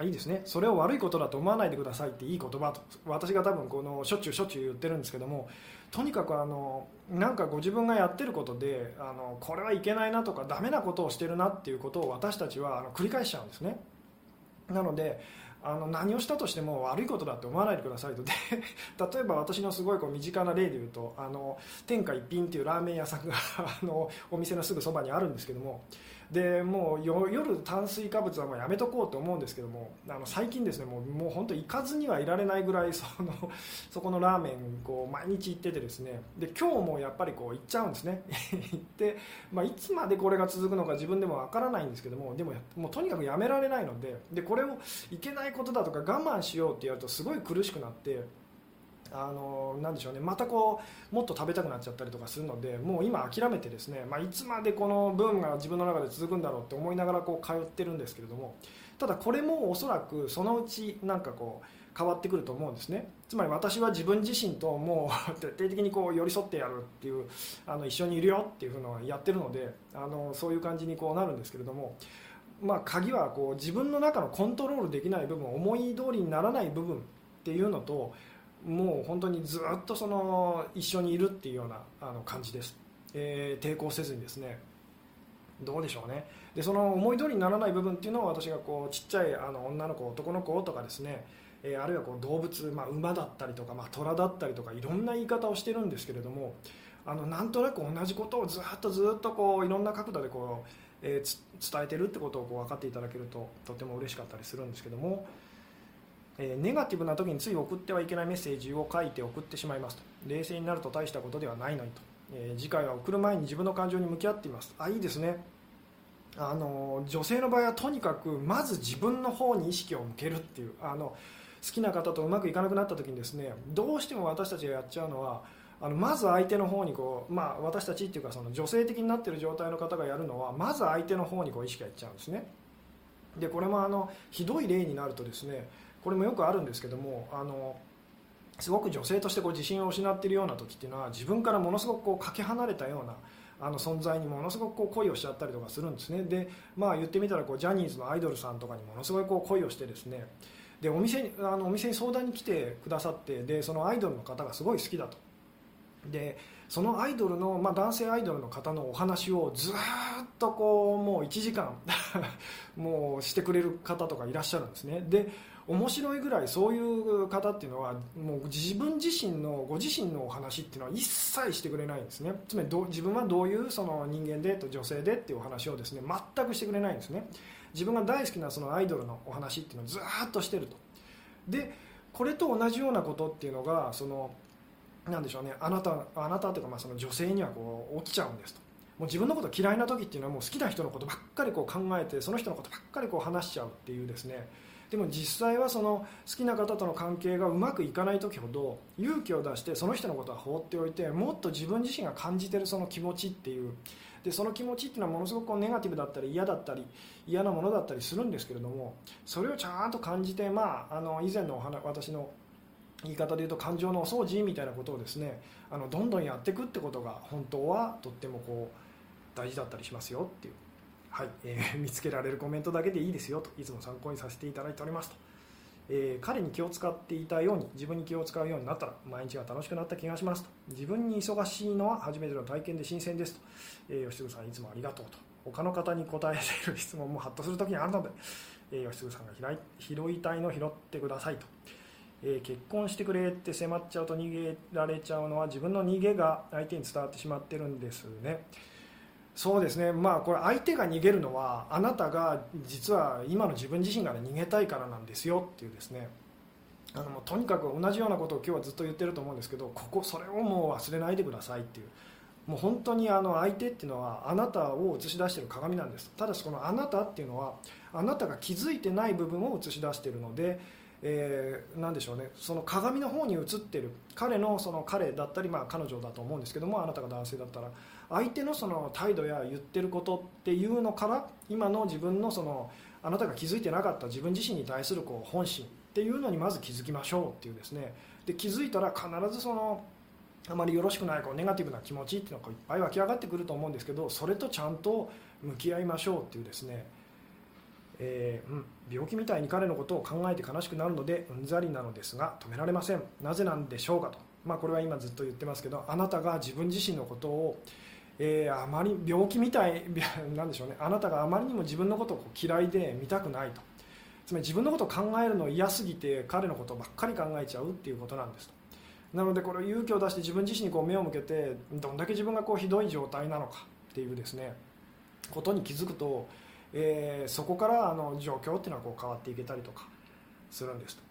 あいいですね。それを悪いことだと思わないでくださいっていい言葉と私が多分このしょっちゅうしょっちゅう言ってるんですけどもとにかくあのなんかご自分がやってることであのこれはいけないなとかダメなことをしてるなっていうことを私たちはあの繰り返しちゃうんですね。なのであの何をしたとしても悪いことだって思わないでくださいと。で 例えば私のすごいこう身近な例で言うとあの天下一品っていうラーメン屋さんがあのお店のすぐそばにあるんですけどもでもう夜炭水化物はもうやめとこうと思うんですけどもあの最近ですねもうもう本当行かずにはいられないぐらいそのそこのラーメンこう毎日行っててですね。で今日もやっぱりこう行っちゃうんですね。行って、まあ、いつまでこれが続くのか自分でもわからないんですけどもでももうとにかくやめられないのででこれをいけないことだとか我慢しようってやるとすごい苦しくなってあのなでしょうね。またこうもっと食べたくなっちゃったりとかするのでもう今諦めてですね、まあ、いつまでこのブームが自分の中で続くんだろうって思いながらこう通ってるんですけれどもただこれもおそらくそのうちなんかこう変わってくると思うんですね。つまり私は自分自身ともう 徹底的にこう寄り添ってやるっていうあの一緒にいるよっていうのはやってるのであのそういう感じにこうなるんですけれどもまあ、鍵はこう自分の中のコントロールできない部分思い通りにならない部分っていうのともう本当にずっとその一緒にいるっていうようなあの感じです、えー、抵抗せずにですね。どうでしょうね。でその思い通りにならない部分っていうのを私がこうちっちゃいあの女の子男の子とかですね、えー、あるいはこう動物、まあ、馬だったりとか、まあ、虎だったりとかいろんな言い方をしてるんですけれどもあのなんとなく同じことをずっとずっとこういろんな角度でこう、えー、伝えてるってことをこう分かっていただけるととても嬉しかったりするんですけどもえネガティブな時につい送ってはいけないメッセージを書いて送ってしまいますと。冷静になると大したことではないのにと、え次回は送る前に自分の感情に向き合っています。あいいですね。あの女性の場合はとにかくまず自分の方に意識を向けるっていう。あの好きな方とうまくいかなくなった時にですねどうしても私たちがやっちゃうのはあのまず相手の方にこう、まあ、私たちっていうかその女性的になっている状態の方がやるのはまず相手の方にこう意識がいっちゃうんですね。でこれもあのひどい例になるとですねこれもよくあるんですけどもあのすごく女性としてこう自信を失っているような時っていうのは自分からものすごくこうかけ離れたようなあの存在にものすごくこう恋をしちゃったりとかするんですね。で、まあ、言ってみたらこうジャニーズのアイドルさんとかにものすごいこう恋をしてですね。でお店にあのお店に相談に来てくださってでそのアイドルの方がすごい好きだと。でそのアイドルの、まあ、男性アイドルの方のお話をずっとこうもう1時間 もうしてくれる方とかいらっしゃるんですね。で面白いぐらいそういう方っていうのはもう自分自身のご自身のお話っていうのは一切してくれないんですね。つまり自分はどういうその人間でと女性でっていうお話をですね全くしてくれないんですね。自分が大好きなそのアイドルのお話っていうのをずっとしてると。でこれと同じようなことっていうのがそのなんでしょうねあなたあなたというかまあその女性にはこう起きちゃうんですと。もう自分のこと嫌いな時っていうのはもう好きな人のことばっかりこう考えてその人のことばっかりこう話しちゃうっていうですねでも実際はその好きな方との関係がうまくいかない時ほど勇気を出してその人のことは放っておいてもっと自分自身が感じてるその気持ちっていうでその気持ちっていうのはものすごくネガティブだったり嫌だったり嫌なものだったりするんですけれどもそれをちゃんと感じて、まあ、あの以前のお話私の言い方で言うと感情のお掃除みたいなことをですねあのどんどんやっていくってことが本当はとってもこう大事だったりしますよっていう。はい、えー、見つけられるコメントだけでいいですよといつも参考にさせていただいておりますと、えー、彼に気を使っていたように自分に気を使うようになったら毎日が楽しくなった気がしますと自分に忙しいのは初めての体験で新鮮ですと、えー、吉嗣さんいつもありがとうと他の方に答えている質問もハッとするときにあるので、えー、吉嗣さんが拾いたいの拾ってくださいと。えー、結婚してくれって迫っちゃうと逃げられちゃうのは自分の逃げが相手に伝わってしまってるんですね。そうですね、まあ、これ相手が逃げるのはあなたが実は今の自分自身が、ね、逃げたいからなんですよっていうですね。あのとにかく同じようなことを今日はずっと言ってると思うんですけどここそれをもう忘れないでくださいっていう。もう本当にあの相手っていうのはあなたを映し出している鏡なんです。ただしこのあなたっていうのはあなたが気づいてない部分を映し出しているのでえー、なんでしょうね。その鏡の方に映ってる。彼のその彼だったり、まあ、彼女だと思うんですけどもあなたが男性だったら。相手のその態度や言ってることっていうのから今の自分のそのあなたが気づいてなかった自分自身に対するこう本心っていうのにまず気づきましょうっていうですね。で気づいたら必ずそのあまりよろしくないこうネガティブな気持ちっていうのがいっぱい湧き上がってくると思うんですけどそれとちゃんと向き合いましょうっていうですね、えー、うん、病気みたいに彼のことを考えて悲しくなるのでうんざりなのですが止められません。なぜなんでしょうかと、まあ、これは今ずっと言ってますけどあなたが自分自身のことをえー、あまり病気みたい なんでしょうね。あなたがあまりにも自分のことを嫌いで見たくないと。つまり自分のことを考えるの嫌すぎて彼のことばっかり考えちゃうっていうことなんですなのでこれ勇気を出して自分自身にこう目を向けてどんだけ自分がこうひどい状態なのかっていうですねことに気づくと、えー、そこからあの状況っていうのはこう変わっていけたりとかするんですと、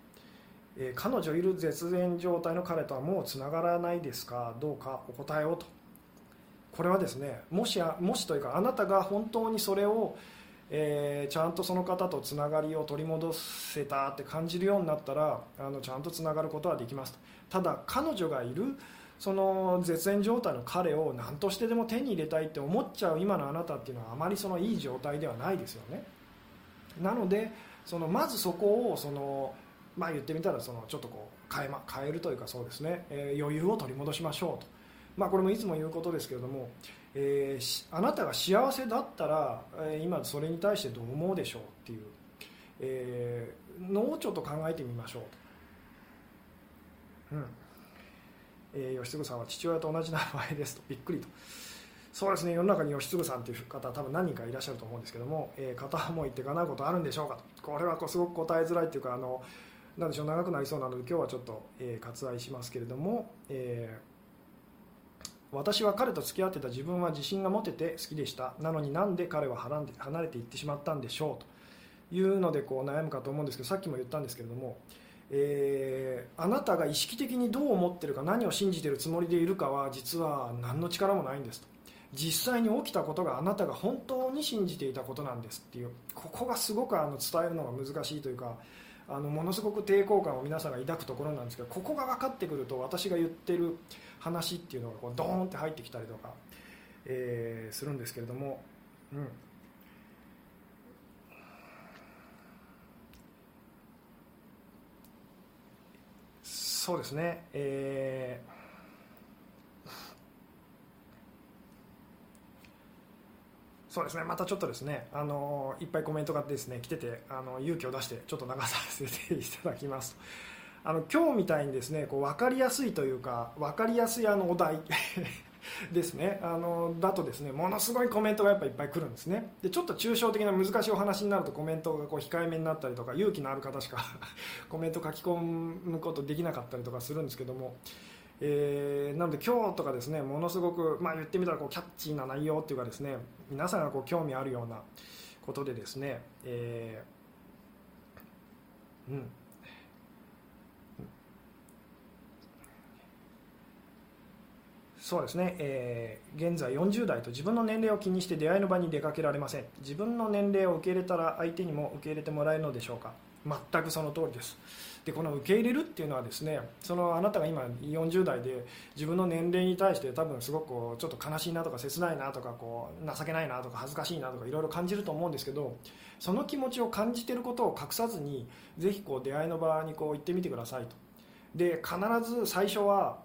えー、彼女いる絶縁状態の彼とはもうつながらないですか？どうか？お答えをと。これはですねもしもしというかあなたが本当にそれを、えー、ちゃんとその方とつながりを取り戻せたって感じるようになったらあのちゃんとつながることはできますただ彼女がいるその絶縁状態の彼を何としてでも手に入れたいって思っちゃう今のあなたっていうのはあまりそのいい状態ではないですよね。なのでそのまずそこをその、まあ、言ってみたらそのちょっとこう変え,、ま、変えるというかそうですね、えー、余裕を取り戻しましょうと、まあ、これもいつも言うことですけれども、えー、あなたが幸せだったら、えー、今それに対してどう思うでしょうっていう、えー、のをちょっと考えてみましょう。うん。えー、吉嗣さんは父親と同じ名前ですとびっくりと。そうですね世の中に吉嗣さんという方多分何人かいらっしゃると思うんですけども、えー、片思いってかなうことあるんでしょうかと。これはこうすごく答えづらいというかあのなんでしょう長くなりそうなので今日はちょっと、えー、割愛しますけれども、えー、私は彼と付き合ってた自分は自信が持てて好きでした。なのになんで彼は離れていってしまったんでしょう？というのでこう悩むかと思うんですけどさっきも言ったんですけれどもえー、あなたが意識的にどう思ってるか何を信じてるつもりでいるかは実は何の力もないんですと。実際に起きたことがあなたが本当に信じていたことなんですっていうここがすごくあの伝えるのが難しいというかあのものすごく抵抗感を皆さんが抱くところなんですけどここが分かってくると私が言ってる話っていうのがこうドーンって入ってきたりとか、えー、するんですけれども、うん、そうですね、えー、そうですね。またちょっとですねあのいっぱいコメントがですね来ててあの勇気を出してちょっと流させていただきます。あの今日みたいにですねこう分かりやすいというか分かりやすいあのお題 ですね。あのだとですねものすごいコメントがやっぱいっぱい来るんですね。でちょっと抽象的な難しいお話になるとコメントがこう控えめになったりとか勇気のある方しか コメント書き込むことできなかったりとかするんですけども、えー、なので今日とかですねものすごく、まあ、言ってみたらこうキャッチーな内容っていうかですね皆さんがこう興味あるようなことでですね、えー、うん。そうですね、えー、現在40代と自分の年齢を気にして出会いの場に出かけられません。自分の年齢を受け入れたら相手にも受け入れてもらえるのでしょうか。全くその通りです。でこの受け入れるっていうのはですねそのあなたが今40代で自分の年齢に対して多分すごくこうちょっと悲しいなとか切ないなとかこう情けないなとか恥ずかしいなとかいろいろ感じると思うんですけどその気持ちを感じていることを隠さずにぜひこう出会いの場にこう行ってみてくださいと。で必ず最初は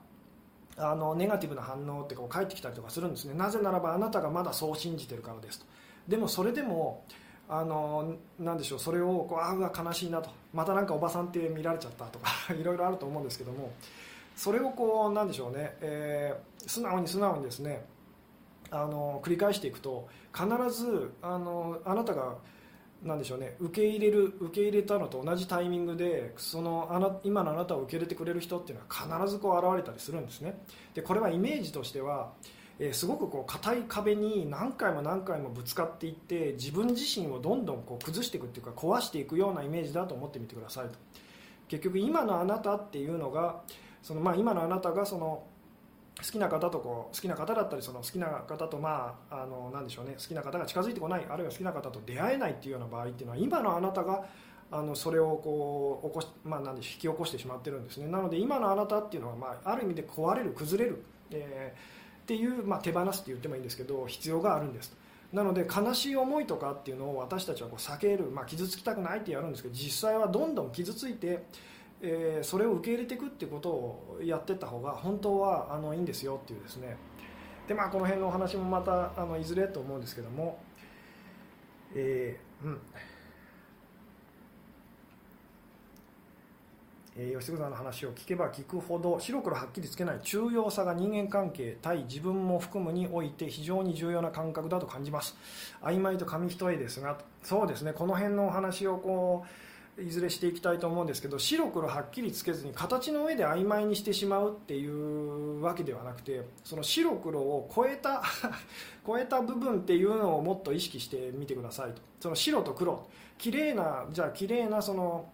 あのネガティブな反応ってこう返ってきたりとかするんですね。なぜならばあなたがまだそう信じてるからですと。でもそれでもあのなんでしょうそれをこうあうわ悲しいなと。またなんかおばさんって見られちゃったとか いろいろあると思うんですけども。それをこうなんでしょうね、えー、素直に素直にですねあの繰り返していくと必ずあのあなたがなんでしょうね受け入れる受け入れたのと同じタイミングでそのあな今のあなたを受け入れてくれる人っていうのは必ずこう現れたりするんですね。でこれはイメージとしては、え、すごくこう硬い壁に何回も何回もぶつかっていって自分自身をどんどんこう崩していくっていうか壊していくようなイメージだと思ってみてくださいと。結局今のあなたっていうのがそのまあ今のあなたがその好きな方とこう好きな方だったりその好きな方とまああのなんでしょうね好きな方が近づいてこないあるいは好きな方と出会えないっていうような場合っていうのは今のあなたがあのそれをこう起こし、まあ、なんで引き起こしてしまってるんですね。なので今のあなたっていうのは、まあ、ある意味で壊れる崩れる、えー、っていう、まあ、手放すって言ってもいいんですけど必要があるんです。なので悲しい思いとかっていうのを私たちはこう避ける、まあ、傷つきたくないってやるんですけど実際はどんどん傷ついてえー、それを受け入れていくっていうことをやっていった方が本当はあのいいんですよっていうですね。でまあこの辺のお話もまたあのいずれと思うんですけどもえー、うん。えー、吉嗣さんの話を聞けば聞くほど白黒はっきりつけない重要さが人間関係対自分も含むにおいて非常に重要な感覚だと感じます。曖昧と紙一重ですがそうですねこの辺のお話をこういずれしていきたいと思うんですけど白黒はっきりつけずに形の上で曖昧にしてしまうっていうわけではなくてその白黒を超えた 超えた部分っていうのをもっと意識してみてくださいと。その白と黒。綺麗なじゃあ綺麗なその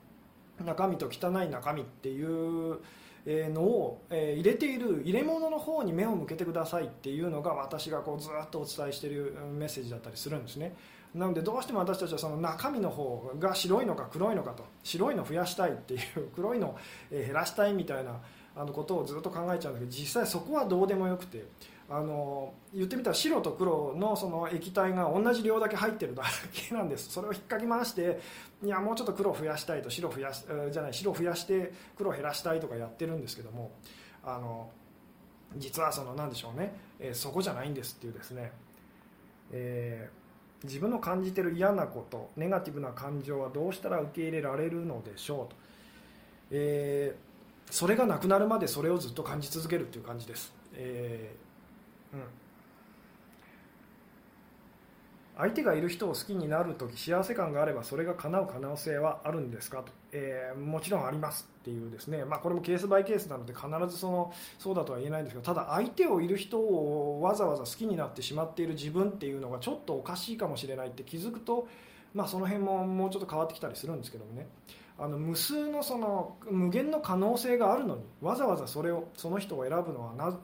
中身と汚い中身っていうのを入れている入れ物の方に目を向けてくださいっていうのが私がこうずっとお伝えしているメッセージだったりするんですね。なのでどうしても私たちはその中身の方が白いのか黒いのかと白いの増やしたいっていう黒いの減らしたいみたいなことをずっと考えちゃうんだけど実際そこはどうでもよくて。あの言ってみたら白と黒のその液体が同じ量だけ入ってるだけなんです。それを引っかき回していやもうちょっと黒増やしたいと白増やしじゃない白増やして黒減らしたいとかやってるんですけどもあの実はその何でしょうね、えー、そこじゃないんですっていうですね、えー、自分の感じてる嫌なことネガティブな感情はどうしたら受け入れられるのでしょうと、えー、それがなくなるまでそれをずっと感じ続けるっていう感じです、えー相手がいる人を好きになるとき幸せ感があればそれが叶う可能性はあるんですかと、えー、もちろんありますっていうですね、まあ、これもケースバイケースなので必ずそのそうだとは言えないんですけどただ相手をいる人をわざわざ好きになってしまっている自分っていうのがちょっとおかしいかもしれないって気づくと、まあ、その辺ももうちょっと変わってきたりするんですけどもね。あの無数のその無限の可能性があるのにわざわざそれをその人を選ぶのはな、うん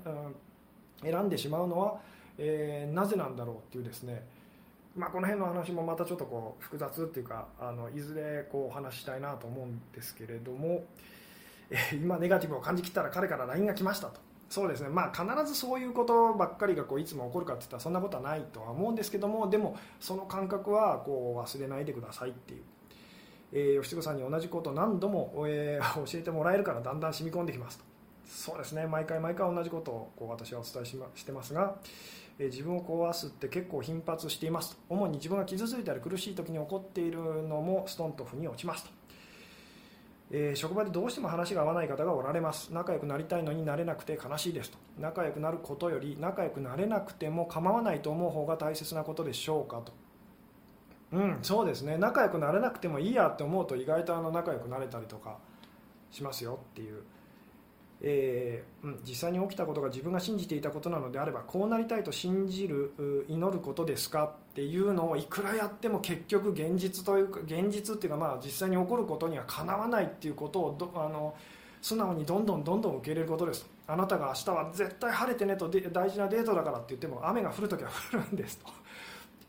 選んでしまうのは、えー、なぜなんだろうっていうですね、まあ、この辺の話もまたちょっとこう複雑っていうかあのいずれこうお話したいなと思うんですけれども、えー、今ネガティブを感じきったら彼から LINE が来ましたと。そうですね。まあ必ずそういうことばっかりがこういつも起こるかっていったらそんなことはないとは思うんですけどもでもその感覚はこう忘れないでくださいっていう。えー、吉子さんに同じことを何度も、えー、教えてもらえるからだんだん染み込んできますと。そうですね。毎回毎回同じことをこう私はお伝えし,、ま、してますが、え自分を壊すって結構頻発しています主に自分が傷ついたり苦しい時に起こっているのもストンと腑に落ちますと、えー、職場でどうしても話が合わない方がおられます。仲良くなりたいのになれなくて悲しいですと。仲良くなることより仲良くなれなくても構わないと思う方が大切なことでしょうかと。うんそうですね。仲良くなれなくてもいいやって思うと意外とあの仲良くなれたりとかしますよっていう。えー、うん、実際に起きたことが自分が信じていたことなのであればこうなりたいと信じる祈ることですかっていうのをいくらやっても結局現実というか現実っていうかまあ実際に起こることにはかなわないっていうことをどあの素直にどんどんどんどん受け入れることです。あなたが明日は絶対晴れてねと大事なデートだからって言っても雨が降るときは降るんですと。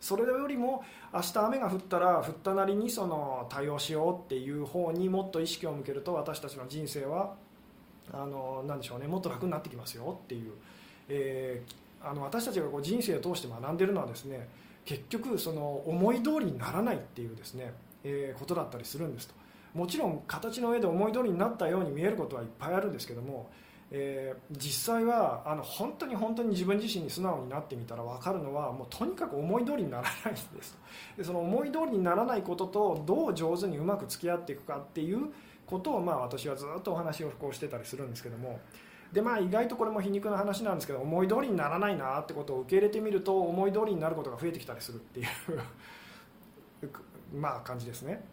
それよりも明日雨が降ったら降ったなりにその対応しようっていう方にもっと意識を向けると私たちの人生はあのなんでしょうねもっと楽になってきますよっていう、えー、あの私たちがこう人生を通して学んでるのはですね結局その思い通りにならないっていうですね、えー、ことだったりするんですと。もちろん形の上で思い通りになったように見えることはいっぱいあるんですけども、えー、実際はあの本当に本当に自分自身に素直になってみたら分かるのはもうとにかく思い通りにならないんですでその思い通りにならないこととどう上手にうまく付き合っていくかっていうことをまあ私はずっとお話をこうしてたりするんですけどもでまあ意外とこれも皮肉な話なんですけど思い通りにならないなってことを受け入れてみると思い通りになることが増えてきたりするっていう まあ感じですね。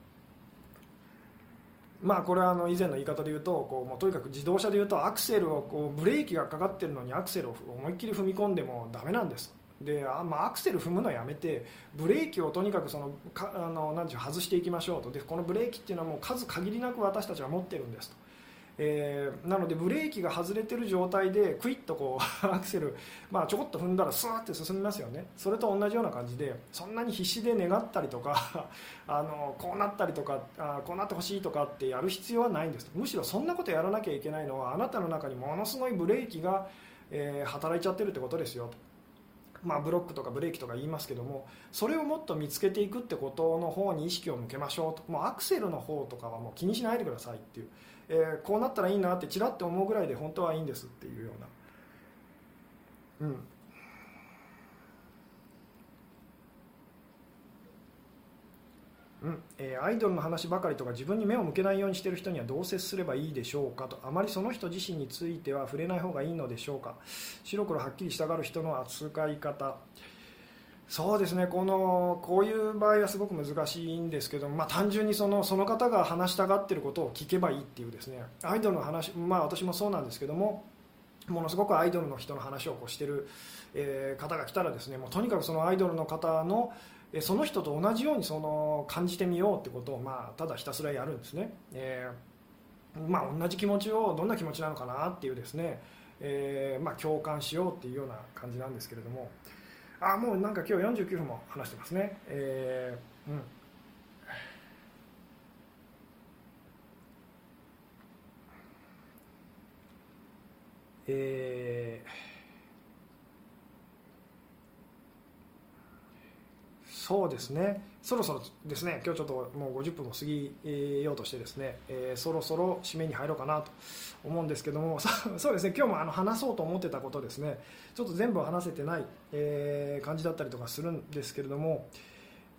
まあこれはあの以前の言い方で言うとこうもうとにかく自動車で言うとアクセルをこうブレーキがかかってるのにアクセルを思いっきり踏み込んでもダメなんですであ、まあ、アクセル踏むのやめてブレーキをとにかくそのかあの何でしょう外していきましょうとでこのブレーキっていうのはもう数限りなく私たちは持ってるんですと。えー、なのでブレーキが外れてる状態でクイッとこう アクセル、まあ、ちょこっと踏んだらスーッて進みますよねそれと同じような感じでそんなに必死で願ったりとか あのこうなったりとかあこうなってほしいとかってやる必要はないんですむしろそんなことやらなきゃいけないのはあなたの中にものすごいブレーキが、え、働いちゃってるってことですよと。まあ、ブロックとかブレーキとか言いますけどもそれをもっと見つけていくってことの方に意識を向けましょうと。もうアクセルの方とかはもう気にしないでくださいっていう、えー、こうなったらいいなってちらって思うぐらいで本当はいいんですっていうような、うん、うんえー、アイドルの話ばかりとか自分に目を向けないようにしている人にはどう接すればいいでしょうかと。あまりその人自身については触れない方がいいのでしょうか。白黒はっきりしたがる人の扱い方。そうですね。このこういう場合はすごく難しいんですけど、まあ、単純にそのその方が話したがっていることを聞けばいいっていうですね。アイドルの話、まあ、私もそうなんですけどもものすごくアイドルの人の話をこうしてる、えー、方が来たらですねもうとにかくそのアイドルの方のえその人と同じようにその感じてみようってことを、まあ、ただひたすらやるんですね、えー、まあ、同じ気持ちをどんな気持ちなのかなっていうですね、えー、まあ、共感しようっていうような感じなんですけれども。あもうなんか今日49分も話してますね、えー、うん。えー、そうですね。そろそろですね。今日ちょっともう50分も過ぎようとしてですね、えー、そろそろ締めに入ろうかなと思うんですけども。そうですね。今日もあの話そうと思ってたことですね。ちょっと全部話せてない、えー、感じだったりとかするんですけれども、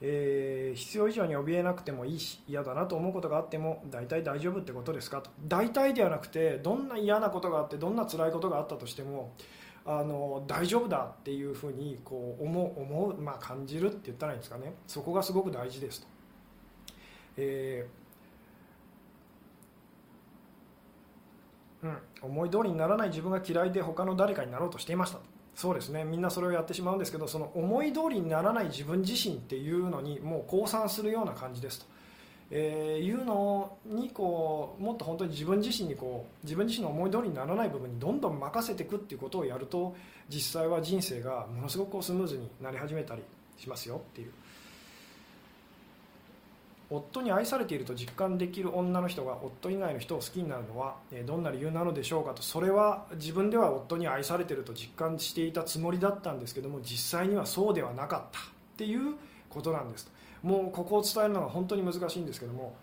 えー、必要以上に怯えなくてもいいし嫌だなと思うことがあっても大体大丈夫ってことですかと。大体ではなくてどんな嫌なことがあってどんな辛いことがあったとしてもあの大丈夫だっていうふうにこう思う思う、まあ、感じるって言ったらいいんですかね。そこがすごく大事ですと。えーうん、思い通りにならない自分が嫌いで他の誰かになろうとしていました。そうですね。みんなそれをやってしまうんですけどその思い通りにならない自分自身っていうのにもう降参するような感じですと。えー、いうのにこうもっと本当に自分自身にこう自分自身の思い通りにならない部分にどんどん任せていくっていうことをやると実際は人生がものすごくスムーズになり始めたりしますよっていう。夫に愛されていると実感できる女の人が夫以外の人を好きになるのはどんな理由なのでしょうかとそれは自分では夫に愛されていると実感していたつもりだったんですけども実際にはそうではなかったっていうことなんです。ともうここを伝えるのが本当に難しいんですけども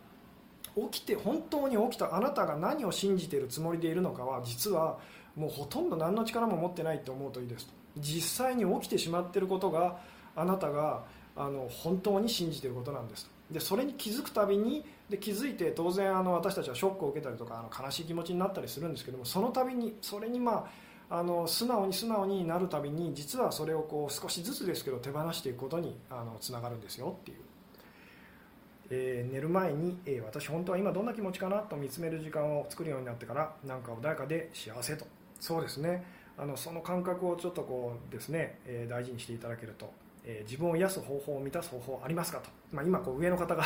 起きて本当に起きたあなたが何を信じているつもりでいるのかは実はもうほとんど何の力も持ってないと思うといいですと。実際に起きてしまっていることがあなたがあの本当に信じていることなんですでそれに気づくたびにで気づいて当然あの私たちはショックを受けたりとかあの悲しい気持ちになったりするんですけどもその度にそれにまああの素直に素直になるたびに実はそれをこう少しずつですけど手放していくことにあのつながるんですよっていう。えー、寝る前に、えー、私本当は今どんな気持ちかなと見つめる時間を作るようになってからなんか穏やかで幸せと。そうですね。あのその感覚をちょっとこうですね、えー、大事にしていただけると、え自分を癒す方法を満たす方法ありますかと、まあ、今こう上の方が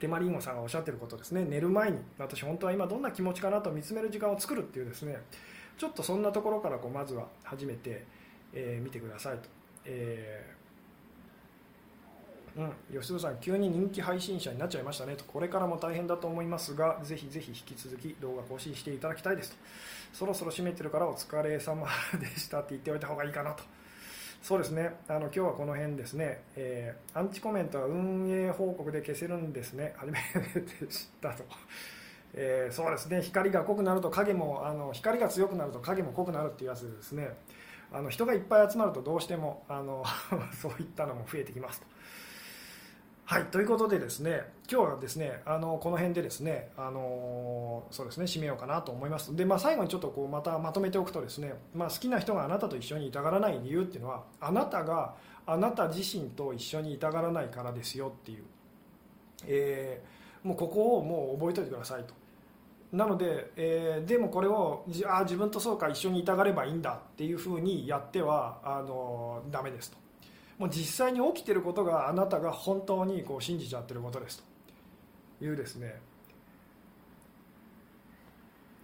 テマリンゴさんがおっしゃってることですね。寝る前に私本当は今どんな気持ちかなと見つめる時間を作るっていうですねちょっとそんなところからこうまずは始めて、え見てくださいと、えうん、吉野さん、急に人気配信者になっちゃいましたねと、これからも大変だと思いますが、ぜひぜひ引き続き動画更新していただきたいですと、そろそろ締めてるからお疲れ様でしたって言っておいた方がいいかなと、そうですね、あの今日はこの辺ですね、えー、アンチコメントは運営報告で消せるんですね、初めて知ったと。えー、そうですね。光が濃くなると影もあの光が強くなると影も濃くなるっていうやつですね。あの人がいっぱい集まるとどうしてもあの そういったのも増えてきますと。はいということでですね今日はですねあのこの辺でですねあのそうですね締めようかなと思います。で、まあ、最後にちょっとこうまたまとめておくとですね、まあ、好きな人があなたと一緒にいたがらない理由っていうのはあなたがあなた自身と一緒にいたがらないからですよっていう、えー、もうここをもう覚えておいてくださいと。なので、えー、でもこれをあ自分とそうか一緒にいたがればいいんだっていうふうにやってはあのダメですと。もう実際に起きてることがあなたが本当にこう信じちゃってることですと。いうですね。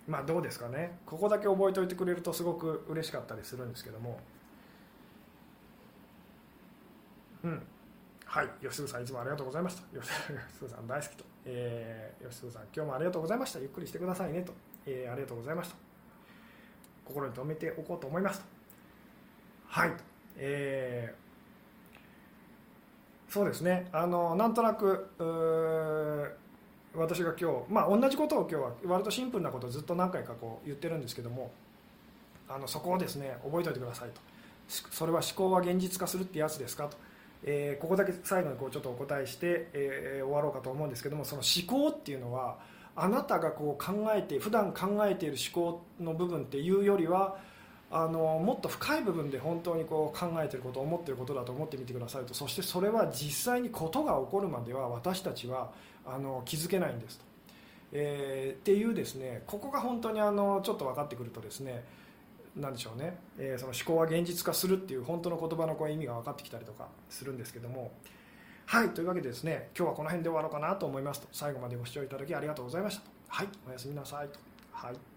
まあどうですかね。ここだけ覚えておいてくれるとすごく嬉しかったりするんですけども。うん。はい。吉純さんいつもありがとうございました。吉純さん大好きと、えー、吉純さん今日もありがとうございました。ゆっくりしてくださいねと、えー、ありがとうございました。心に留めておこうと思いますと。はい。えーそうですね。あのなんとなく私が今日、まあ、同じことを今日は割とシンプルなことをずっと何回かこう言ってるんですけどもあのそこをですね覚えておいてくださいと。それは思考は現実化するってやつですかと、えー、ここだけ最後にこうちょっとお答えして、えー、終わろうかと思うんですけどもその思考っていうのはあなたがこう考えて普段考えている思考の部分っていうよりはあのもっと深い部分で本当にこう考えていること思っていることだと思ってみてくださいと。そしてそれは実際にことが起こるまでは私たちはあの気づけないんですと、えー、っていうですねここが本当にあのちょっと分かってくるとですねなでしょうね、えー、その思考は現実化するっていう本当の言葉のこう意味が分かってきたりとかするんですけども。はいというわけでですね今日はこの辺で終わろうかなと思いますと。最後までご視聴いただきありがとうございましたと。はいおやすみなさいと。はい。